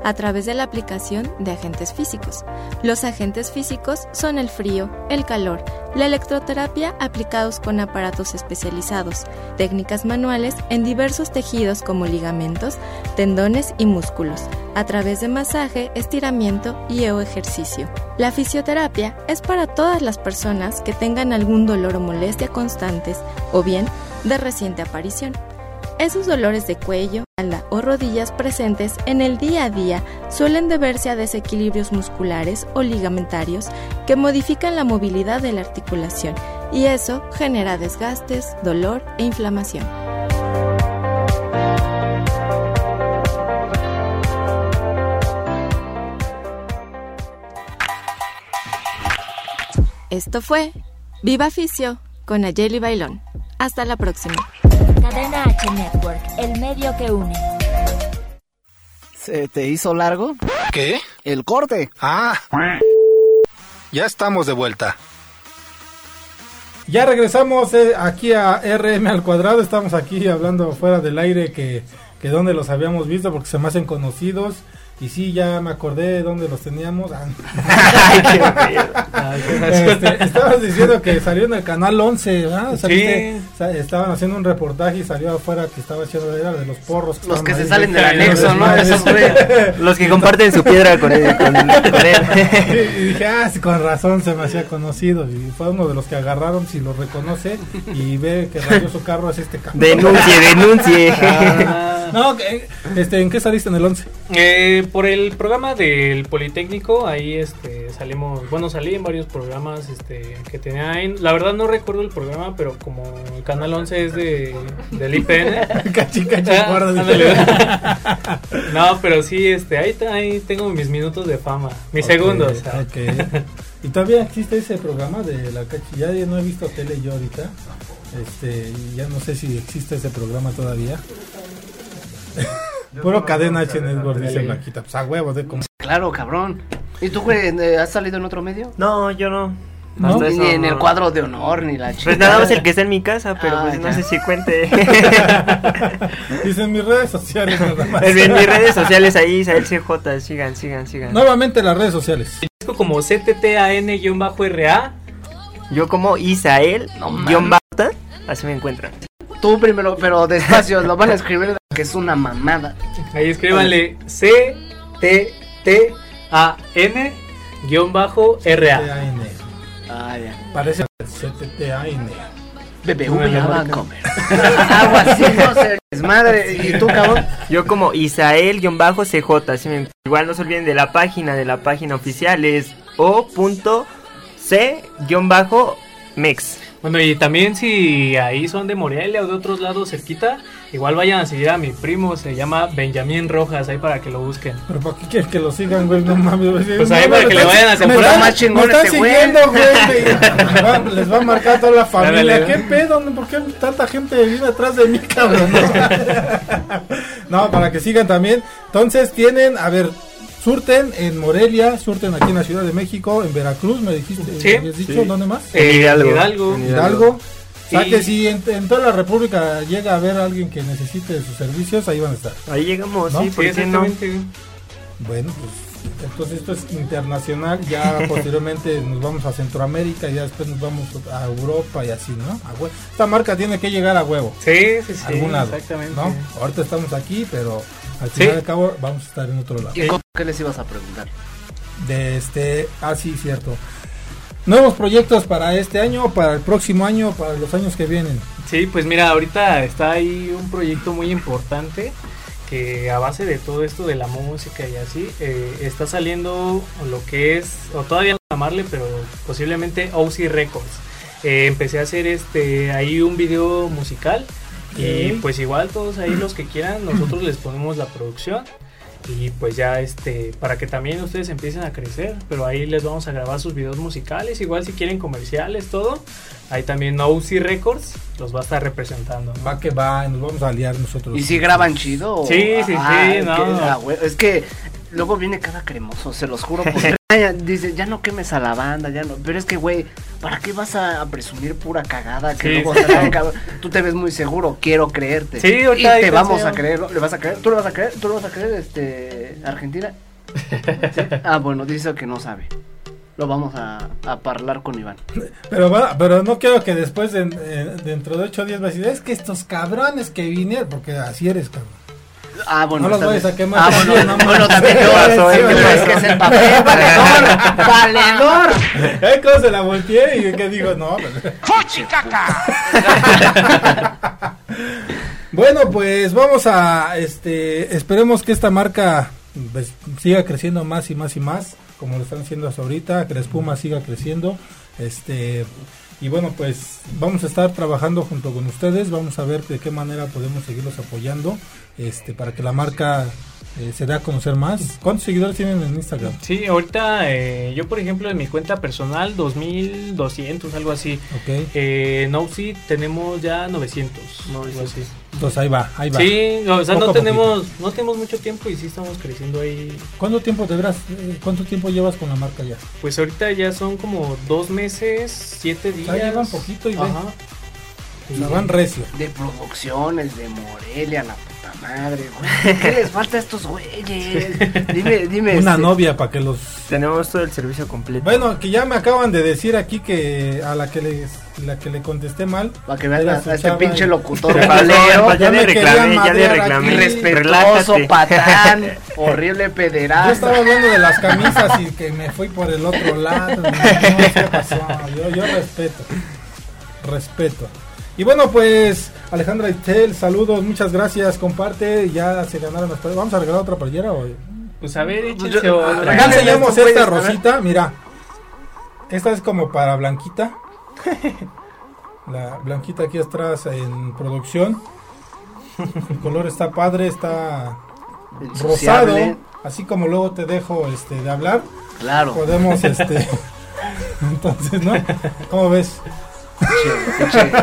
[SPEAKER 12] a través de la aplicación de agentes físicos. Los agentes físicos son el frío, el calor, la electroterapia aplicados con aparatos especializados, técnicas manuales en diversos tejidos como ligamentos, tendones y músculos, a través de masaje, estiramiento y o ejercicio. La fisioterapia es para todas las personas que tengan algún dolor o molestia constantes o bien de reciente aparición. Esos dolores de cuello, espalda o rodillas presentes en el día a día suelen deberse a desequilibrios musculares o ligamentarios que modifican la movilidad de la articulación y eso genera desgastes, dolor e inflamación. Esto fue Viva Ficio con Ayeli Bailón. Hasta la próxima.
[SPEAKER 1] Cadena H Network, el medio que une.
[SPEAKER 4] ¿Se te hizo largo?
[SPEAKER 5] ¿Qué?
[SPEAKER 4] El corte.
[SPEAKER 5] Ah. Ya estamos de vuelta.
[SPEAKER 2] Ya regresamos eh, aquí a RM al cuadrado. Estamos aquí hablando fuera del aire que, que donde los habíamos visto porque se me hacen conocidos. Y sí, ya me acordé de dónde los teníamos. Ah. [LAUGHS] Este, estabas diciendo que salió en el canal 11, ¿verdad? Saliste- sa- estaban haciendo un reportaje y salió afuera que estaba echando era de los porros.
[SPEAKER 3] Los que se
[SPEAKER 2] ahí.
[SPEAKER 3] salen del anexo, ¿no? [LAUGHS]
[SPEAKER 2] Los
[SPEAKER 7] que comparten su piedra con él. Con, con él. [LAUGHS]
[SPEAKER 2] y dije, ah, sí, con razón se me hacía conocido. Y fue uno de los que agarraron, si lo reconoce, y ve que rayó su carro, es este carro.
[SPEAKER 7] Denuncie, denuncie.
[SPEAKER 2] Ah, no, que- este, ¿en qué saliste en el 11?
[SPEAKER 6] Eh, por el programa del Politécnico, ahí este salimos, bueno, salí en varios programas este que tenía ahí. La verdad no recuerdo el programa, pero como el canal 11 es de del IPN.
[SPEAKER 2] Cachi, cachi,
[SPEAKER 6] Ah, [LAUGHS] no, pero sí, este, ahí, ahí tengo mis minutos de fama, mis segundos. ah.
[SPEAKER 2] ok. ¿Y todavía existe ese programa de la cachi? Ya no he visto tele yo ahorita. Este, ya no sé si existe ese programa todavía. [LAUGHS] Puro cadena H Network, dice Blanquita. Pues a huevo, de como.
[SPEAKER 3] Claro, cabrón. ¿Y tú, güey, eh, has salido en otro medio?
[SPEAKER 7] No, yo no.
[SPEAKER 2] ¿No?
[SPEAKER 7] Hasta eso
[SPEAKER 3] Ni en
[SPEAKER 7] no.
[SPEAKER 3] el cuadro de honor, ni la chica.
[SPEAKER 7] Pues nada más el que está en mi casa, pero
[SPEAKER 3] Ah,
[SPEAKER 7] pues no sé si cuente. [LAUGHS]
[SPEAKER 2] Dice en mis redes sociales. nada más.
[SPEAKER 7] en mis redes sociales ahí, Isael CJ, sigan, sigan, sigan.
[SPEAKER 2] Nuevamente las redes sociales.
[SPEAKER 6] Disco como CTTAN-RA.
[SPEAKER 7] Yo como Isael,
[SPEAKER 3] No
[SPEAKER 7] guion bajo, así me encuentran.
[SPEAKER 3] Tú primero, pero despacio, lo van a escribir que es una mamada.
[SPEAKER 6] Ahí escríbanle C-T-T-A-N-RA.
[SPEAKER 2] TAN.
[SPEAKER 3] Ah, ya.
[SPEAKER 2] Parece CTTAN.
[SPEAKER 3] BBV ya va a comer. [LAUGHS] Algo así, no sé. Desmadre. ¿Y tú, cabrón?
[SPEAKER 7] Yo como Isael guion bajo CJ, así me Igual no se olviden de la página, de la página oficial es o.c guion bajo mex.
[SPEAKER 6] Bueno, y también si ahí son de Morelia o de otros lados cerquita, igual vayan a seguir a mi primo, se llama Benjamín Rojas, ahí para que lo busquen.
[SPEAKER 2] Pero ¿para qué quieres que lo sigan, güey? No mames.
[SPEAKER 6] Pues ahí
[SPEAKER 2] No,
[SPEAKER 6] para que le vayan a
[SPEAKER 2] están-
[SPEAKER 3] más chingón
[SPEAKER 2] Me están
[SPEAKER 3] este güey.
[SPEAKER 2] siguiendo, güey. [LAUGHS] Les va- Les va a marcar toda la familia. ¿Qué pedo? ¿Por qué tanta gente viene atrás de mí, cabrón? [LAUGHS] No, para que sigan también. Entonces tienen, a ver, surten en Morelia, surten aquí en la Ciudad de México, en Veracruz, me dijiste.
[SPEAKER 6] Sí.
[SPEAKER 2] ¿Habías dicho?
[SPEAKER 7] Sí.
[SPEAKER 2] ¿Dónde más?
[SPEAKER 6] Eh,
[SPEAKER 7] Hidalgo.
[SPEAKER 6] Hidalgo.
[SPEAKER 7] En
[SPEAKER 2] Hidalgo. O sea que si en, en toda la República llega a haber alguien que necesite de sus servicios, ahí van a estar.
[SPEAKER 7] Ahí llegamos,
[SPEAKER 2] ¿No?
[SPEAKER 7] sí, ¿por
[SPEAKER 6] Sí,
[SPEAKER 7] qué no?
[SPEAKER 6] exactamente.
[SPEAKER 2] Bueno, pues entonces esto es internacional, ya [LAUGHS] posteriormente nos vamos a Centroamérica, ya después nos vamos a Europa y así, ¿no? Esta marca tiene que llegar a huevo.
[SPEAKER 6] Sí, sí, sí.
[SPEAKER 2] a algún lado,
[SPEAKER 6] Exactamente.
[SPEAKER 2] ¿no? Ahorita estamos aquí, pero al
[SPEAKER 6] Sí.
[SPEAKER 2] final de cabo vamos a estar en otro lado.
[SPEAKER 3] ¿Y cómo- qué les ibas a preguntar?
[SPEAKER 2] De este, ah sí, cierto. Nuevos proyectos para este año, para el próximo año, para los años que vienen.
[SPEAKER 6] Sí, pues mira, ahorita está ahí un proyecto muy importante que a base de todo esto de la música y así, eh, está saliendo lo que es, o todavía no llamarle, pero posiblemente OC Records. Eh, empecé a hacer este ahí un video musical y pues igual todos ahí los que quieran, nosotros les ponemos la producción y pues ya este para que también ustedes empiecen a crecer pero ahí les vamos a grabar sus videos musicales igual si quieren comerciales todo ahí también OC Records los va a estar representando ¿no?
[SPEAKER 2] Va que va, nos vamos a aliar nosotros.
[SPEAKER 3] ¿Y si graban chido? o-
[SPEAKER 6] Sí, sí,
[SPEAKER 3] Ah,
[SPEAKER 6] sí,
[SPEAKER 3] es
[SPEAKER 6] no.
[SPEAKER 3] es que luego viene cada cremoso, se los juro. Porque ya [LAUGHS] [LAUGHS] dice, ya no quemes a la banda, ya no. Pero es que, güey, ¿para qué vas a, presumir pura cagada? Que
[SPEAKER 6] Sí,
[SPEAKER 3] luego
[SPEAKER 6] sí.
[SPEAKER 3] sale? Tú te ves muy seguro, quiero creerte.
[SPEAKER 6] Sí,
[SPEAKER 3] y te
[SPEAKER 6] te
[SPEAKER 3] vamos a creer, ¿le vas a creer? ¿Tú le vas a creer? ¿Tú le vas a creer, este, Argentina? ¿Sí? [LAUGHS] Ah, bueno, dice que no sabe. Lo vamos a, a hablar con Iván.
[SPEAKER 2] Pero, va- pero no quiero que después, de- eh, dentro de 8 días, va a decir, es que estos cabrones que vinieron, porque así eres, cabrón.
[SPEAKER 3] Ah, bueno.
[SPEAKER 2] No los vayas a quemar.
[SPEAKER 3] Ah, bueno,
[SPEAKER 2] No, [LAUGHS]
[SPEAKER 3] bueno,
[SPEAKER 2] no,
[SPEAKER 3] también
[SPEAKER 2] ¿qué
[SPEAKER 3] yo.
[SPEAKER 2] pasó?
[SPEAKER 3] sí,
[SPEAKER 2] ¿Qué
[SPEAKER 3] pero es que es el papel, [LAUGHS] valedor, valedor.
[SPEAKER 2] ¿Eh? ¿Cómo se la volteé? Y que digo, no. [LAUGHS] bueno, pues vamos a, este, esperemos que esta marca pues, siga creciendo más y más y más, como lo están haciendo hasta ahorita, que la espuma siga creciendo, este, y bueno, pues vamos a estar trabajando junto con ustedes, vamos a ver de qué manera podemos seguirlos apoyando, este, para que la marca eh, se dé a conocer más. ¿Cuántos seguidores tienen en Instagram?
[SPEAKER 6] Sí, ahorita eh, yo por ejemplo en mi cuenta personal 2200, algo así.
[SPEAKER 2] Ok.
[SPEAKER 6] Eh, en OC tenemos ya 900, algo así.
[SPEAKER 2] Entonces ahí va, ahí va.
[SPEAKER 6] Sí, no, o sea,
[SPEAKER 2] Poco
[SPEAKER 6] no
[SPEAKER 2] poquito.
[SPEAKER 6] tenemos no tenemos mucho tiempo y sí estamos creciendo ahí.
[SPEAKER 2] ¿Cuánto tiempo deberás, eh, cuánto tiempo llevas con la marca ya?
[SPEAKER 6] Pues ahorita ya son como dos meses, siete días.
[SPEAKER 2] Ya llevan poquito y.
[SPEAKER 6] Ajá.
[SPEAKER 2] Sea, van recio.
[SPEAKER 3] De producciones, de Morelia, la madre, güey. ¿Qué les falta a estos güeyes? Dime, dime.
[SPEAKER 2] Una
[SPEAKER 3] este,
[SPEAKER 2] novia para que los...
[SPEAKER 7] Tenemos todo el servicio completo.
[SPEAKER 2] Bueno, que ya me acaban de decir aquí que a la que le, la que le contesté mal.
[SPEAKER 3] Para que vean a, a este pinche
[SPEAKER 2] y-
[SPEAKER 3] locutor [LAUGHS] culero,
[SPEAKER 7] ya
[SPEAKER 2] me
[SPEAKER 7] le reclamé, ya le reclamé.
[SPEAKER 3] irrespetuoso, patán, [LAUGHS] horrible
[SPEAKER 2] Yo
[SPEAKER 3] pederasta.
[SPEAKER 2] estaba hablando de las camisas y que me fui por el otro lado. No, no, ¿qué pasó? Yo, yo respeto. Respeto. Y bueno, pues Alejandra Itel, saludos, muchas gracias, comparte, ya se ganaron las playeras. ¿Vamos a regalar otra playera o...?
[SPEAKER 6] Pues a ver, échense otra.
[SPEAKER 3] Regálenle
[SPEAKER 2] Acá enseñamos esta rosita, mira. Esta es como para Blanquita. [LAUGHS] La Blanquita aquí atrás en producción. El color está padre, está rosado. Así como luego te dejo este de hablar.
[SPEAKER 3] Claro.
[SPEAKER 2] Podemos este [LAUGHS] [LAUGHS] entonces, ¿no? ¿Cómo ves?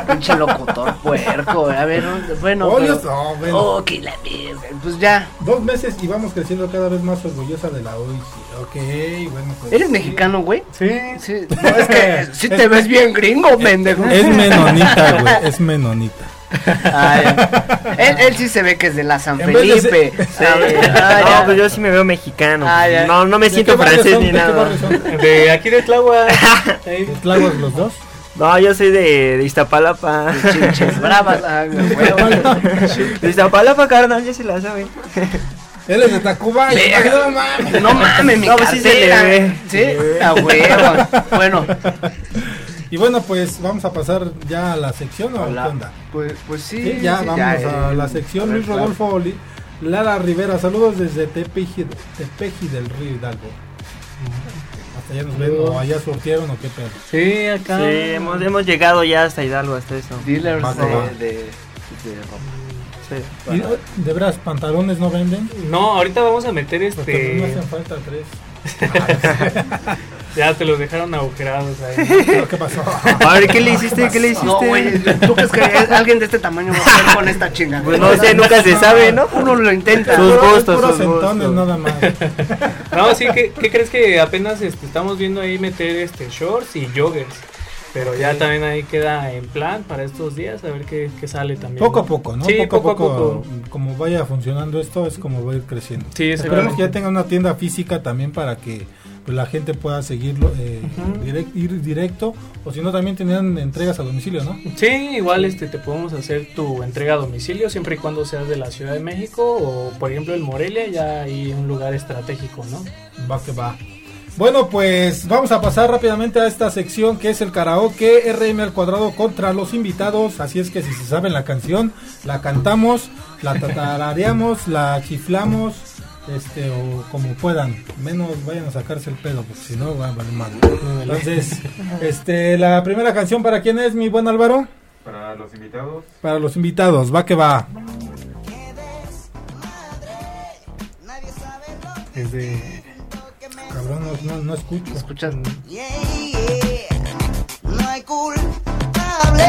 [SPEAKER 3] Pinche, locutor puerco. A ver, bueno. Pero-
[SPEAKER 2] no, bueno.
[SPEAKER 3] Oh, que la mierda. Pues ya.
[SPEAKER 2] Dos meses y vamos creciendo cada vez más orgullosa de la OIC. Ok, bueno, pues.
[SPEAKER 3] ¿Eres mexicano, güey?
[SPEAKER 6] Sí.
[SPEAKER 3] Sí. No, [LAUGHS] es que si te ves bien gringo, pendejo.
[SPEAKER 2] Es menonita, [LAUGHS] güey, es menonita.
[SPEAKER 3] Él, él sí se ve que es de la San
[SPEAKER 2] En vez de
[SPEAKER 3] Felipe. [LAUGHS]
[SPEAKER 7] no, pues yo sí me veo mexicano. No, no me
[SPEAKER 2] ¿De
[SPEAKER 7] siento francés
[SPEAKER 2] son?
[SPEAKER 7] ni
[SPEAKER 2] ¿De qué
[SPEAKER 7] nada.
[SPEAKER 6] De aquí de Tláhuac.
[SPEAKER 2] ¿Tláhuac los dos?
[SPEAKER 7] No, yo soy de, de Iztapalapa.
[SPEAKER 3] Chinches bravas. ah, [LAUGHS]
[SPEAKER 7] de Iztapalapa, carnal, ya se la saben.
[SPEAKER 2] Él es de Tacuba. y-
[SPEAKER 3] Verga.
[SPEAKER 2] Ay, no mames.
[SPEAKER 3] No mames, mi
[SPEAKER 7] No, pues sí se
[SPEAKER 3] cartera.
[SPEAKER 7] le ve.
[SPEAKER 3] Sí, a huevo. Bueno,
[SPEAKER 2] Y bueno, pues vamos a pasar ya a la sección o
[SPEAKER 3] Hola.
[SPEAKER 2] qué onda.
[SPEAKER 3] pues, pues sí.
[SPEAKER 2] Sí, ya
[SPEAKER 3] sí,
[SPEAKER 2] vamos a
[SPEAKER 3] eh,
[SPEAKER 2] la sección.
[SPEAKER 3] a
[SPEAKER 2] Luis Rodolfo Oli- Lara Rivera, saludos desde Tepeji, Tepeji del Río Hidalgo. Allá nos ven, o allá surtieron o qué pedo.
[SPEAKER 6] Sí, acá.
[SPEAKER 7] Sí, hemos, hemos llegado ya hasta Hidalgo, hasta eso.
[SPEAKER 3] Dealers de, de, de ropa.
[SPEAKER 7] Sí.
[SPEAKER 2] ¿Y de veras pantalones no venden?
[SPEAKER 6] No, ahorita vamos a meter
[SPEAKER 2] Porque no
[SPEAKER 6] este.
[SPEAKER 2] hacen falta tres. [LAUGHS]
[SPEAKER 6] Ya te los dejaron agujerados ahí. [LAUGHS]
[SPEAKER 2] ¿Qué pasó?
[SPEAKER 7] A ver, ¿qué le hiciste? ¿Qué le hiciste?
[SPEAKER 3] No, güey, ¿tú crees que alguien de este tamaño va a hacer con esta chinga?
[SPEAKER 7] Pues no sé, nunca se sabe, ¿no?
[SPEAKER 3] Uno lo intenta.
[SPEAKER 7] Sus gustos, sus
[SPEAKER 2] nada más. [LAUGHS]
[SPEAKER 6] No, sí, ¿qué, qué crees que apenas este, estamos viendo ahí meter este shorts y joggers? Pero ya también ahí queda en plan para estos días, a ver qué, qué sale también.
[SPEAKER 2] Poco a poco, ¿no?
[SPEAKER 6] Sí,
[SPEAKER 2] poco, a
[SPEAKER 6] poco
[SPEAKER 2] poco, como vaya funcionando esto, es como va a ir creciendo.
[SPEAKER 6] Sí,
[SPEAKER 2] Esperemos que ya tenga una tienda física también para que pues, la gente pueda seguirlo, eh, direct- ir directo, o si no, también tenían entregas a domicilio, ¿no?
[SPEAKER 6] Sí, igual este te podemos hacer tu entrega a domicilio siempre y cuando seas de la Ciudad de México o por ejemplo en Morelia ya hay un lugar estratégico, ¿no?
[SPEAKER 2] Va que va. Bueno, pues vamos a pasar rápidamente a esta sección que es el karaoke RM al cuadrado contra los invitados. Así es que si se saben la canción, la cantamos, la tatarareamos, la chiflamos, este, o como puedan. Menos vayan a sacarse el pedo, porque si no va a valer mal. Entonces, [LAUGHS] este, la primera canción para quién es, mi buen Álvaro?
[SPEAKER 8] Para los invitados.
[SPEAKER 2] Para los invitados, va que va.
[SPEAKER 6] Es de
[SPEAKER 2] Cabrón, no, no, no escucho.
[SPEAKER 3] Escuchan.
[SPEAKER 13] No hay culpable.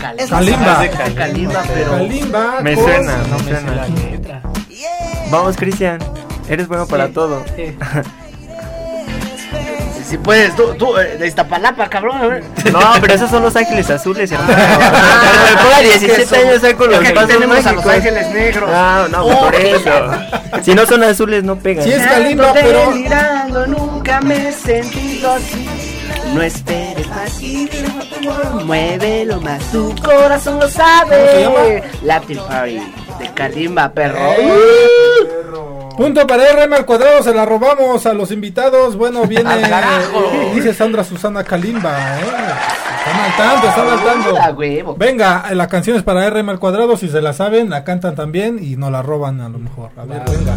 [SPEAKER 2] Kalimba.
[SPEAKER 3] Es de Kalimba, pero
[SPEAKER 2] Kalimba
[SPEAKER 7] Me suena,
[SPEAKER 6] no me
[SPEAKER 7] suena. Vamos, Cristian. Eres bueno para
[SPEAKER 6] Sí.
[SPEAKER 7] todo.
[SPEAKER 6] Sí. [LAUGHS]
[SPEAKER 3] si puedes, tú, tú, eh, de Iztapalapa, cabrón. a ver.
[SPEAKER 7] No, pero esos son los ángeles azules, hermano. [LAUGHS] Cuando me ponga
[SPEAKER 3] Es que
[SPEAKER 7] 17
[SPEAKER 3] son-
[SPEAKER 7] años saco
[SPEAKER 3] es
[SPEAKER 7] los
[SPEAKER 3] que tenemos a los ángeles negros.
[SPEAKER 7] Ah, no,
[SPEAKER 3] Oh.
[SPEAKER 7] por eso. Si no son azules, no pegan.
[SPEAKER 2] Sí es Kalimba, pero
[SPEAKER 3] Delirando, nunca me he sentido así. No esperes más y muévelo más. Tu corazón lo
[SPEAKER 2] ¿Cómo se
[SPEAKER 3] sabe. Latin Party de Kalimba, perro.
[SPEAKER 2] Punto para RM al cuadrado, se la robamos a los invitados. Bueno, [LAUGHS] viene,
[SPEAKER 3] ¡Al carajo!
[SPEAKER 2] dice Sandra Susana Kalimba. ¿eh? Están al tanto, están al tanto. Venga, eh, la canción es para RM al cuadrado. Si se la saben, la cantan también y no la roban a lo mejor. A ver, venga.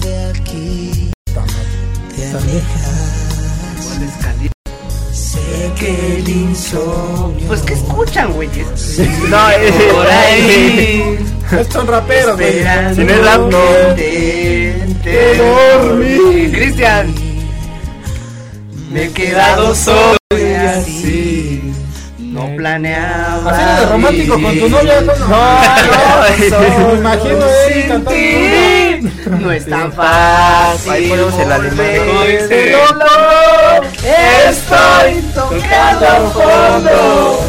[SPEAKER 13] De aquí te
[SPEAKER 3] ¿Cuál es?
[SPEAKER 13] Sé que el insomnio
[SPEAKER 3] Pues que escuchan, güeyes.
[SPEAKER 7] No, eh, [LAUGHS]
[SPEAKER 3] Por ahí. [LAUGHS]
[SPEAKER 2] Estos [LAUGHS] son raperos, güey.
[SPEAKER 7] Si no es rap, no.
[SPEAKER 3] dormí. Cristian. Me he quedado solo y así. No planeaba.
[SPEAKER 2] Así de romántico con tu novia. No, no, [LAUGHS] me imagino él cantando.
[SPEAKER 3] ti no es tan fácil.
[SPEAKER 7] Ahí ponemos el alemán.
[SPEAKER 3] de dolor. Estoy tocando fondo.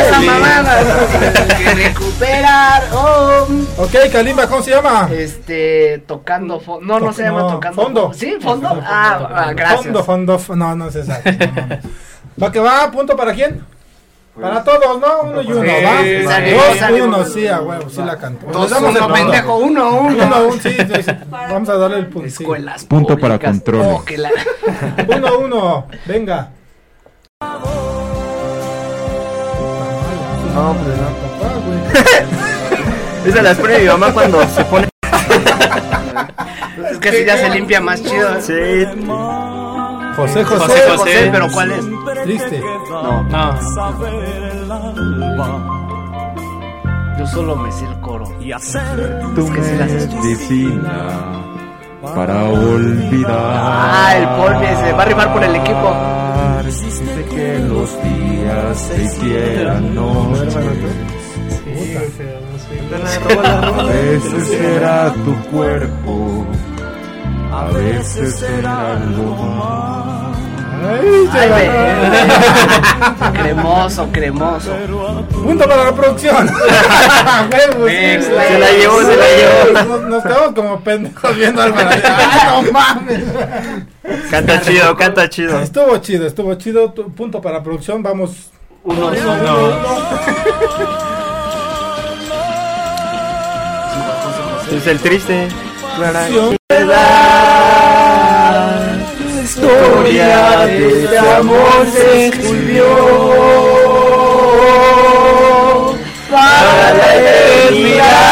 [SPEAKER 3] Esa mamada. [LAUGHS] Recuperar. Oh.
[SPEAKER 2] Ok, Kalimba, ¿cómo se llama?
[SPEAKER 3] Este, tocando fondo. No, no se llama
[SPEAKER 2] No,
[SPEAKER 3] tocando
[SPEAKER 2] fondo.
[SPEAKER 3] ¿Sí? ¿Fondo? Ah, ah, gracias.
[SPEAKER 2] Fondo, fondo, no, no es mames. Va que va, punto para quién? Para todos, ¿no? Uno y uno,
[SPEAKER 6] Sí,
[SPEAKER 2] ¿va?
[SPEAKER 6] sí,
[SPEAKER 2] Dos, uno, sí, a huevo, sí la canto.
[SPEAKER 3] Dos,
[SPEAKER 2] damos
[SPEAKER 3] uno, pendejo, uno, uno.
[SPEAKER 2] Uno, uno, sí, sí, sí. Vamos a darle el punto. sí.
[SPEAKER 3] Escuelas
[SPEAKER 8] Punto para controles.
[SPEAKER 3] Oh, la- [LAUGHS]
[SPEAKER 2] Uno, uno, venga.
[SPEAKER 7] No, pues no.
[SPEAKER 2] Papá, güey. [LAUGHS]
[SPEAKER 7] Esas las pone mi mamá cuando se pone.
[SPEAKER 3] Es que así ya se limpia más chido.
[SPEAKER 7] Sí.
[SPEAKER 2] José, José,
[SPEAKER 6] José,
[SPEAKER 3] José,
[SPEAKER 6] José.
[SPEAKER 3] pero ¿cuál es?
[SPEAKER 2] Triste.
[SPEAKER 3] No,
[SPEAKER 6] No,
[SPEAKER 3] yo solo me sé el coro.
[SPEAKER 8] Tu
[SPEAKER 3] que sí las
[SPEAKER 8] medicina para olvidar.
[SPEAKER 3] Ah, el Polmi se va a arribar por el equipo.
[SPEAKER 8] Dice que los días se hicieran noches. A veces será tu cuerpo, a veces será algo más.
[SPEAKER 3] Ay, [LAUGHS] cremoso, cremoso.
[SPEAKER 2] Punto para la producción. [LAUGHS] Sí.
[SPEAKER 7] Se la llevó, se la llevó.
[SPEAKER 2] Nos, nos quedamos como pendejos viendo al. [LAUGHS] ¡Ah, no mames!
[SPEAKER 7] Canta chido, canta chido.
[SPEAKER 2] Estuvo chido, estuvo chido. Punto para la producción. Vamos.
[SPEAKER 3] Uno,
[SPEAKER 2] uno,
[SPEAKER 3] uno.
[SPEAKER 7] Es el triste.
[SPEAKER 3] Historia de este amor se escribió para la eternidad.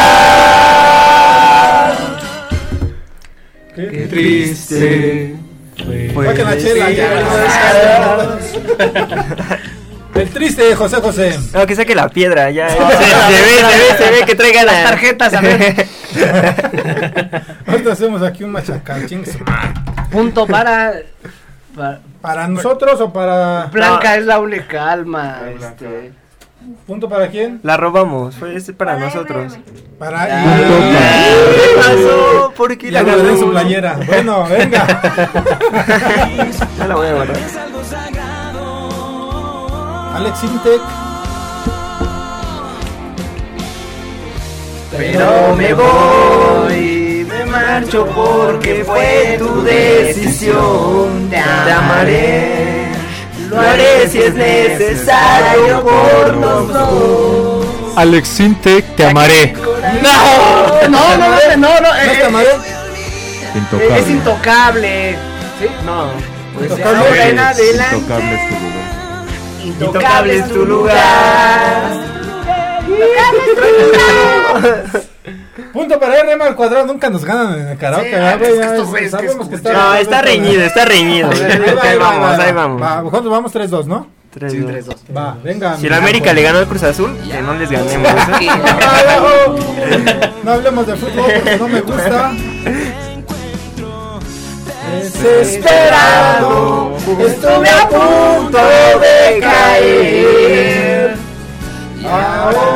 [SPEAKER 2] ¿Qué?
[SPEAKER 6] Triste.
[SPEAKER 2] Saquen la chela, ya. [LAUGHS] El triste, José José.
[SPEAKER 7] No, que saque la piedra, ya. Se, [LAUGHS] se ve, se ve, se ve que traiga
[SPEAKER 3] Las tarjetas, a ver. [LAUGHS] [LAUGHS]
[SPEAKER 2] Ahorita hacemos aquí un machacán.
[SPEAKER 3] Punto para. para-
[SPEAKER 2] ¿Para nosotros o para.?
[SPEAKER 3] Blanca es la única alma. Este.
[SPEAKER 2] ¿Punto para quién?
[SPEAKER 7] La robamos, fue este para nosotros.
[SPEAKER 2] Para.
[SPEAKER 7] ¿Qué pasó? ¿Por qué
[SPEAKER 2] Ya
[SPEAKER 7] la
[SPEAKER 2] guardé en su playera. Bueno, venga. [LAUGHS]
[SPEAKER 7] Ya la voy a guardar.
[SPEAKER 2] Alex Intec.
[SPEAKER 4] Pero me voy, me marcho porque fue tu decisión. Te amaré, lo haré si es necesario por los dos.
[SPEAKER 11] Alex Sintec, te amaré.
[SPEAKER 3] No, no, no, no, no, no, eh,
[SPEAKER 2] te amaré?
[SPEAKER 3] eh, es intocable. ¿Sí?
[SPEAKER 7] No.
[SPEAKER 3] Pues
[SPEAKER 2] Intocable.
[SPEAKER 3] adelante.
[SPEAKER 14] Intocable es tu lugar.
[SPEAKER 3] Intocable es tu lugar.
[SPEAKER 2] Punto para RM al cuadrado, nunca nos ganan en el karaoke,
[SPEAKER 3] Sí,
[SPEAKER 2] ¿verdad,
[SPEAKER 3] es que estos güeyes que
[SPEAKER 2] sabemos que está
[SPEAKER 7] No, está reñido, está reñido.
[SPEAKER 2] Ahí va, ahí va,
[SPEAKER 7] Ahí
[SPEAKER 2] ahí va,
[SPEAKER 7] vamos,
[SPEAKER 2] ahí
[SPEAKER 7] ahí
[SPEAKER 2] va.
[SPEAKER 7] vamos.
[SPEAKER 2] Va, ¿Cuántos vamos? 3-2, ¿no?
[SPEAKER 7] Tres,
[SPEAKER 3] Sí,
[SPEAKER 7] dos.
[SPEAKER 3] tres, dos.
[SPEAKER 2] Va, venga.
[SPEAKER 7] Si el América le ganó al Cruz Azul, que no les ganemos. ¿eh? [LAUGHS]
[SPEAKER 2] No hablemos de fútbol porque no me gusta. Desesperado, estuve a punto de caer. Ahora.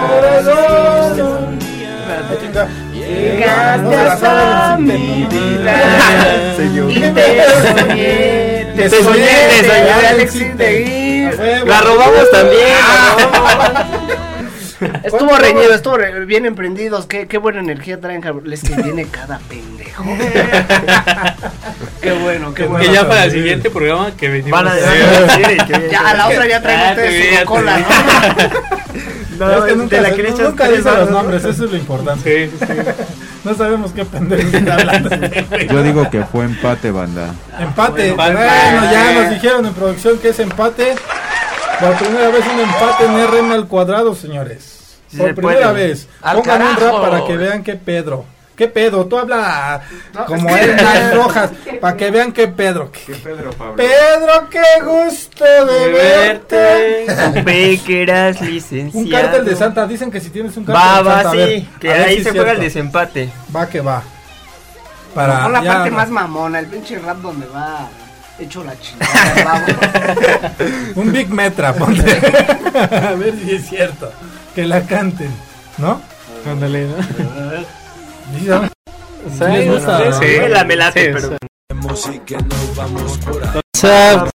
[SPEAKER 2] Llegaste hasta mi vida. Y te soñé,
[SPEAKER 7] Te soñé, te soñé,
[SPEAKER 3] Alex Intec.
[SPEAKER 7] La robamos también. [LAUGHS] [LAUGHS]
[SPEAKER 3] Estuvo reñido, estuvo re- bien emprendidos. Qué, qué buena energía traen, cabrón. Les que viene cada pendejo. [LAUGHS] qué bueno, qué bueno.
[SPEAKER 6] Que ya para el siguiente programa que venimos.
[SPEAKER 7] Van a
[SPEAKER 6] Sí.
[SPEAKER 7] decir que [LAUGHS]
[SPEAKER 3] Ya a la otra ya traen
[SPEAKER 6] Ah, te
[SPEAKER 3] ustedes
[SPEAKER 6] vi,
[SPEAKER 3] su cola. ¿no?
[SPEAKER 2] es que
[SPEAKER 7] de
[SPEAKER 2] nunca,
[SPEAKER 7] la
[SPEAKER 2] nunca dice los
[SPEAKER 7] ¿no?
[SPEAKER 2] nombres, eso es lo importante.
[SPEAKER 6] Sí, sí.
[SPEAKER 2] No sabemos qué pendejo está hablando.
[SPEAKER 14] Yo digo que fue empate, banda.
[SPEAKER 2] Empate.
[SPEAKER 6] Empate.
[SPEAKER 2] Bueno, ya nos dijeron en producción que es empate. Por primera vez un empate en RM al cuadrado, señores.
[SPEAKER 7] Sí
[SPEAKER 2] Por
[SPEAKER 7] se
[SPEAKER 2] primera
[SPEAKER 7] puede.
[SPEAKER 2] vez.
[SPEAKER 3] Al
[SPEAKER 2] Pongan un rap para que vean qué Pedro. ¿Qué pedo? Tú habla como
[SPEAKER 3] es que- [LAUGHS]
[SPEAKER 2] Rojas, para que vean qué Pedro. ¿Qué-
[SPEAKER 14] Pedro Pablo.
[SPEAKER 2] Pedro, qué gusto de verte.
[SPEAKER 7] Supe que eras
[SPEAKER 2] Un
[SPEAKER 7] licenciado.
[SPEAKER 2] cártel de Santa, dicen que si tienes un cártel
[SPEAKER 7] Va,
[SPEAKER 2] de
[SPEAKER 7] va,
[SPEAKER 2] Santa, a ver,
[SPEAKER 7] sí. Que ahí
[SPEAKER 2] si
[SPEAKER 7] se juega el desempate.
[SPEAKER 2] Va que va. Para
[SPEAKER 3] Con la
[SPEAKER 2] ya-
[SPEAKER 3] parte más mamona, el pinche rap donde va hecho la chingada. vamos. [LAUGHS]
[SPEAKER 2] Un Big Metra, ponte. a ver si es cierto. Que la canten, ¿no?
[SPEAKER 6] Ándale, ¿no?
[SPEAKER 2] ¿no?
[SPEAKER 6] Sí,
[SPEAKER 2] les gusta, ¿no?
[SPEAKER 6] sí.
[SPEAKER 7] La me late,
[SPEAKER 6] Sí,
[SPEAKER 7] pero.
[SPEAKER 6] WhatsApp,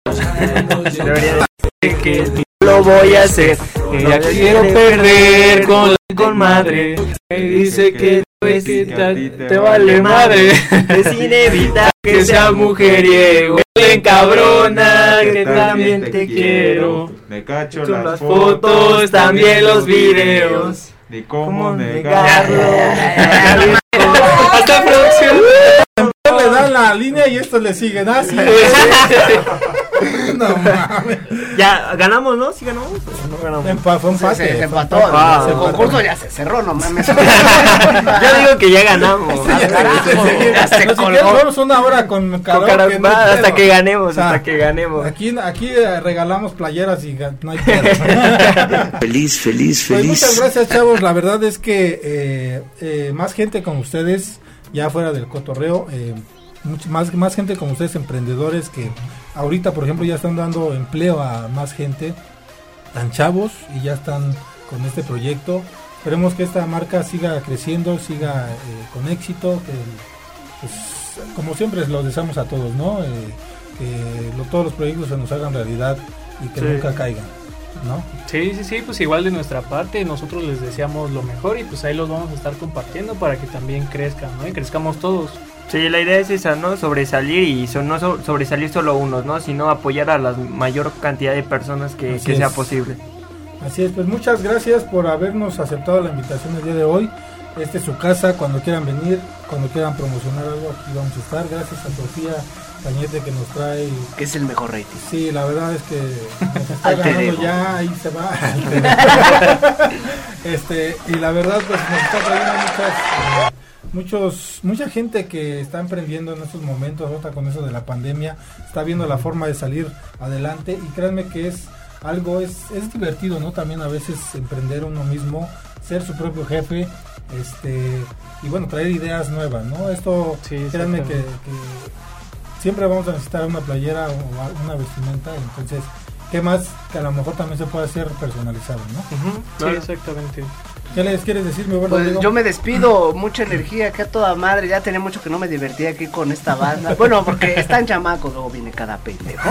[SPEAKER 7] Debería decir que lo voy a hacer.
[SPEAKER 6] que ya quiero perder con la con madre. Me dice que, pues, te,
[SPEAKER 14] te vale
[SPEAKER 6] madre.
[SPEAKER 7] Es [LAUGHS] inevitable
[SPEAKER 6] Que sea mujeriego, le encabrona, que
[SPEAKER 14] Que
[SPEAKER 6] también te quiero.
[SPEAKER 14] Me cacho las
[SPEAKER 6] las
[SPEAKER 14] fotos,
[SPEAKER 6] también los videos.
[SPEAKER 14] Ni cómo
[SPEAKER 7] ¿Cómo
[SPEAKER 14] negarlo. [LAUGHS]
[SPEAKER 6] Hasta producción.
[SPEAKER 2] Le dan la línea y estos le siguen. Ah, sí. [LAUGHS] no mames.
[SPEAKER 7] Ya, ganamos, ¿no? ¿Sí ganamos? ¿O no ganamos?
[SPEAKER 2] Empa- fue
[SPEAKER 3] Se,
[SPEAKER 2] empate.
[SPEAKER 3] se empató.
[SPEAKER 7] Ah,
[SPEAKER 3] el concurso ya se cerró, no mames. [LAUGHS]
[SPEAKER 7] Yo digo que ya ganamos.
[SPEAKER 3] Carajo, ya se
[SPEAKER 2] No, si
[SPEAKER 3] colgó.
[SPEAKER 2] quieres, vamos una hora con
[SPEAKER 7] Con
[SPEAKER 2] no hay
[SPEAKER 7] va, hasta
[SPEAKER 2] pedo.
[SPEAKER 7] que ganemos,
[SPEAKER 2] O sea,
[SPEAKER 7] hasta que ganemos.
[SPEAKER 2] Aquí, aquí eh, regalamos playeras y no hay pedo. [LAUGHS]
[SPEAKER 9] Feliz, feliz,
[SPEAKER 2] Pues
[SPEAKER 9] feliz.
[SPEAKER 2] muchas gracias, chavos. La verdad es que eh, eh, más gente como ustedes, ya fuera del cotorreo, eh, much- más, más gente como ustedes, emprendedores, que ahorita, por ejemplo, ya están dando empleo a más gente, tan chavos, y ya están con este proyecto. Esperemos que esta marca siga creciendo, siga eh, con éxito, que pues, como siempre lo deseamos a todos, ¿no? Eh, lo- todos los proyectos se nos hagan realidad y que
[SPEAKER 7] Sí.
[SPEAKER 2] nunca caigan, ¿no?
[SPEAKER 6] Sí, sí, sí, pues igual de nuestra parte, nosotros les deseamos lo mejor y pues ahí los vamos a estar compartiendo para que también crezcan, ¿no? Y crezcamos todos.
[SPEAKER 7] Sí, la idea es esa, ¿no? Sobresalir y so- no so- sobresalir solo unos, ¿no? Sino apoyar a la mayor cantidad de personas que, sea
[SPEAKER 2] es.
[SPEAKER 7] posible.
[SPEAKER 2] Así es, pues muchas gracias por habernos aceptado la invitación el día de hoy. Este es su casa, cuando quieran venir, cuando quieran promocionar algo, aquí vamos a estar. Gracias a Sofía Cañete que nos trae.
[SPEAKER 3] Que es el mejor rating.
[SPEAKER 2] Sí, la verdad es que nos [LAUGHS] está ganando ya, ahí se va. [LAUGHS] Este, y la verdad, pues nos está trayendo muchas, eh, muchos, mucha gente que está emprendiendo en estos momentos, ahorita con eso de la pandemia, está viendo la forma de salir adelante y créanme que es algo, es, es divertido, ¿no? También a veces emprender uno mismo, ser su propio jefe, este, y bueno, traer ideas nuevas, ¿no? Esto,
[SPEAKER 6] Sí,
[SPEAKER 2] créanme que, siempre vamos a necesitar una playera o una vestimenta, entonces, ¿qué más que a lo mejor también se puede hacer personalizado, ¿no?
[SPEAKER 6] Sí, exactamente.
[SPEAKER 2] ¿Qué les quieres decir, mi buen
[SPEAKER 3] Pues yo me despido, mucha energía, que a toda madre, ya tenía mucho que no me divertía aquí con esta banda. Bueno, porque están chamacos, luego viene cada pendejo.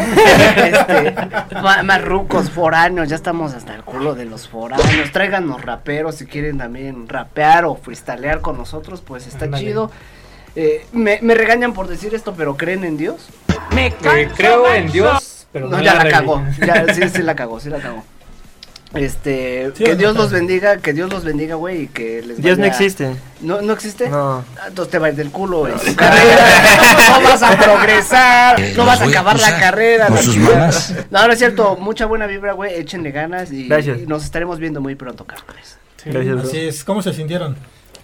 [SPEAKER 3] Este, ma- más rucos, foráneos, ya estamos hasta el culo de los foráneos. Tráiganos raperos si quieren también rapear o freestylear con nosotros, pues está chido. Eh, me, me regañan por decir esto, pero ¿creen en Dios?
[SPEAKER 6] Eh, creo en Dios, pero
[SPEAKER 3] no,
[SPEAKER 6] no,
[SPEAKER 3] ya la
[SPEAKER 6] la
[SPEAKER 3] cagó, ya, sí, sí la cagó, sí la cagó. Este,
[SPEAKER 7] Sí,
[SPEAKER 3] que
[SPEAKER 7] no,
[SPEAKER 3] Dios los bendiga, que Dios los bendiga, güey, y que les
[SPEAKER 7] Dios no existe.
[SPEAKER 3] ¿No, no existe?
[SPEAKER 7] No.
[SPEAKER 3] Ah, Entonces te va a ir del culo carrera, no vas a progresar,
[SPEAKER 9] Eh,
[SPEAKER 3] no vas a acabar la carrera.
[SPEAKER 9] con sus.
[SPEAKER 3] No, no es cierto, mucha buena vibra, güey, échenle ganas y,
[SPEAKER 7] Gracias.
[SPEAKER 3] y nos estaremos viendo muy pronto, cabrones.
[SPEAKER 7] Gracias, bro.
[SPEAKER 2] Así es, ¿cómo se sintieron?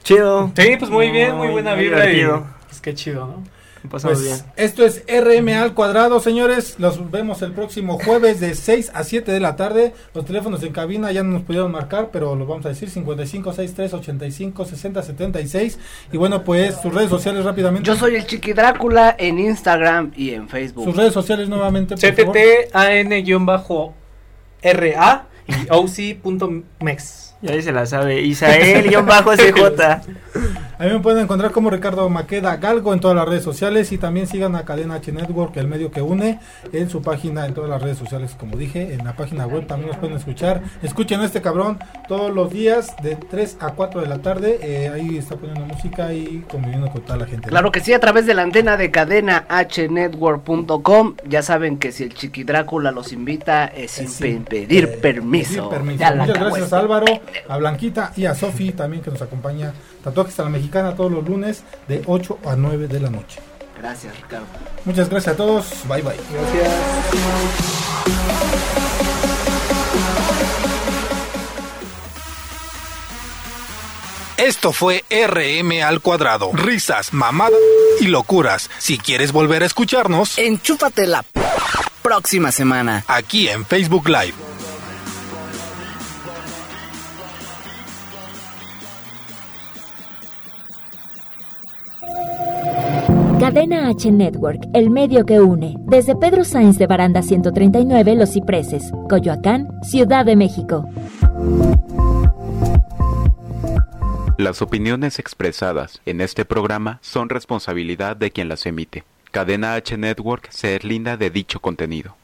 [SPEAKER 7] Chido.
[SPEAKER 6] Sí, pues muy bien, muy buena
[SPEAKER 7] muy
[SPEAKER 6] vibra y pues qué chido, ¿no? [LAUGHS]
[SPEAKER 7] Pasamos
[SPEAKER 2] Pues,
[SPEAKER 7] bien.
[SPEAKER 2] esto es RM al cuadrado, señores. Los vemos el próximo jueves de 6 a 7 de la tarde. Los teléfonos en cabina ya no nos pudieron marcar, pero los vamos a decir 55 63 85 60 76. Y bueno, pues sus redes sociales rápidamente.
[SPEAKER 3] Yo soy el Chiqui Drácula en Instagram y en Facebook.
[SPEAKER 2] Sus redes sociales nuevamente.
[SPEAKER 6] CTTAN-RA y OC.mex.
[SPEAKER 7] Y ahí se la sabe. Isael-CJ. [LAUGHS]
[SPEAKER 2] A mí me pueden encontrar como Ricardo Maqueda Galgo en todas las redes sociales y también sigan a Cadena H Network, el medio que une, en su página, en todas las redes sociales, como dije, en la página web también nos pueden escuchar. Escuchen a este cabrón todos los días de 3 a 4 de la tarde. eh, ahí está poniendo música y conviviendo con toda la gente.
[SPEAKER 3] Claro que sí, a través de la antena de cadena hnetwork.com. Ya saben que si el Chiqui Drácula los invita es sin pe- pedir
[SPEAKER 2] Eh,
[SPEAKER 3] permiso.
[SPEAKER 2] pedir permiso. Muchas gracias a Álvaro, a Blanquita y a Sofi también que nos acompaña. Tatuajes a la Mexicana todos los lunes de 8 a 9 de la noche.
[SPEAKER 3] Gracias, Ricardo.
[SPEAKER 2] Muchas gracias a todos. Bye bye.
[SPEAKER 5] Esto fue RM al cuadrado. Risas, mamadas y locuras. Si quieres volver a escucharnos,
[SPEAKER 4] Enchúfate la próxima semana.
[SPEAKER 5] aquí en Facebook Live.
[SPEAKER 1] Cadena H Network, el medio que une. Desde Pedro Sainz de Baranda 139, Los Cipreses, Coyoacán, Ciudad de México.
[SPEAKER 8] Las opiniones expresadas en este programa son responsabilidad de quien las emite. Cadena H Network se deslinda de dicho contenido.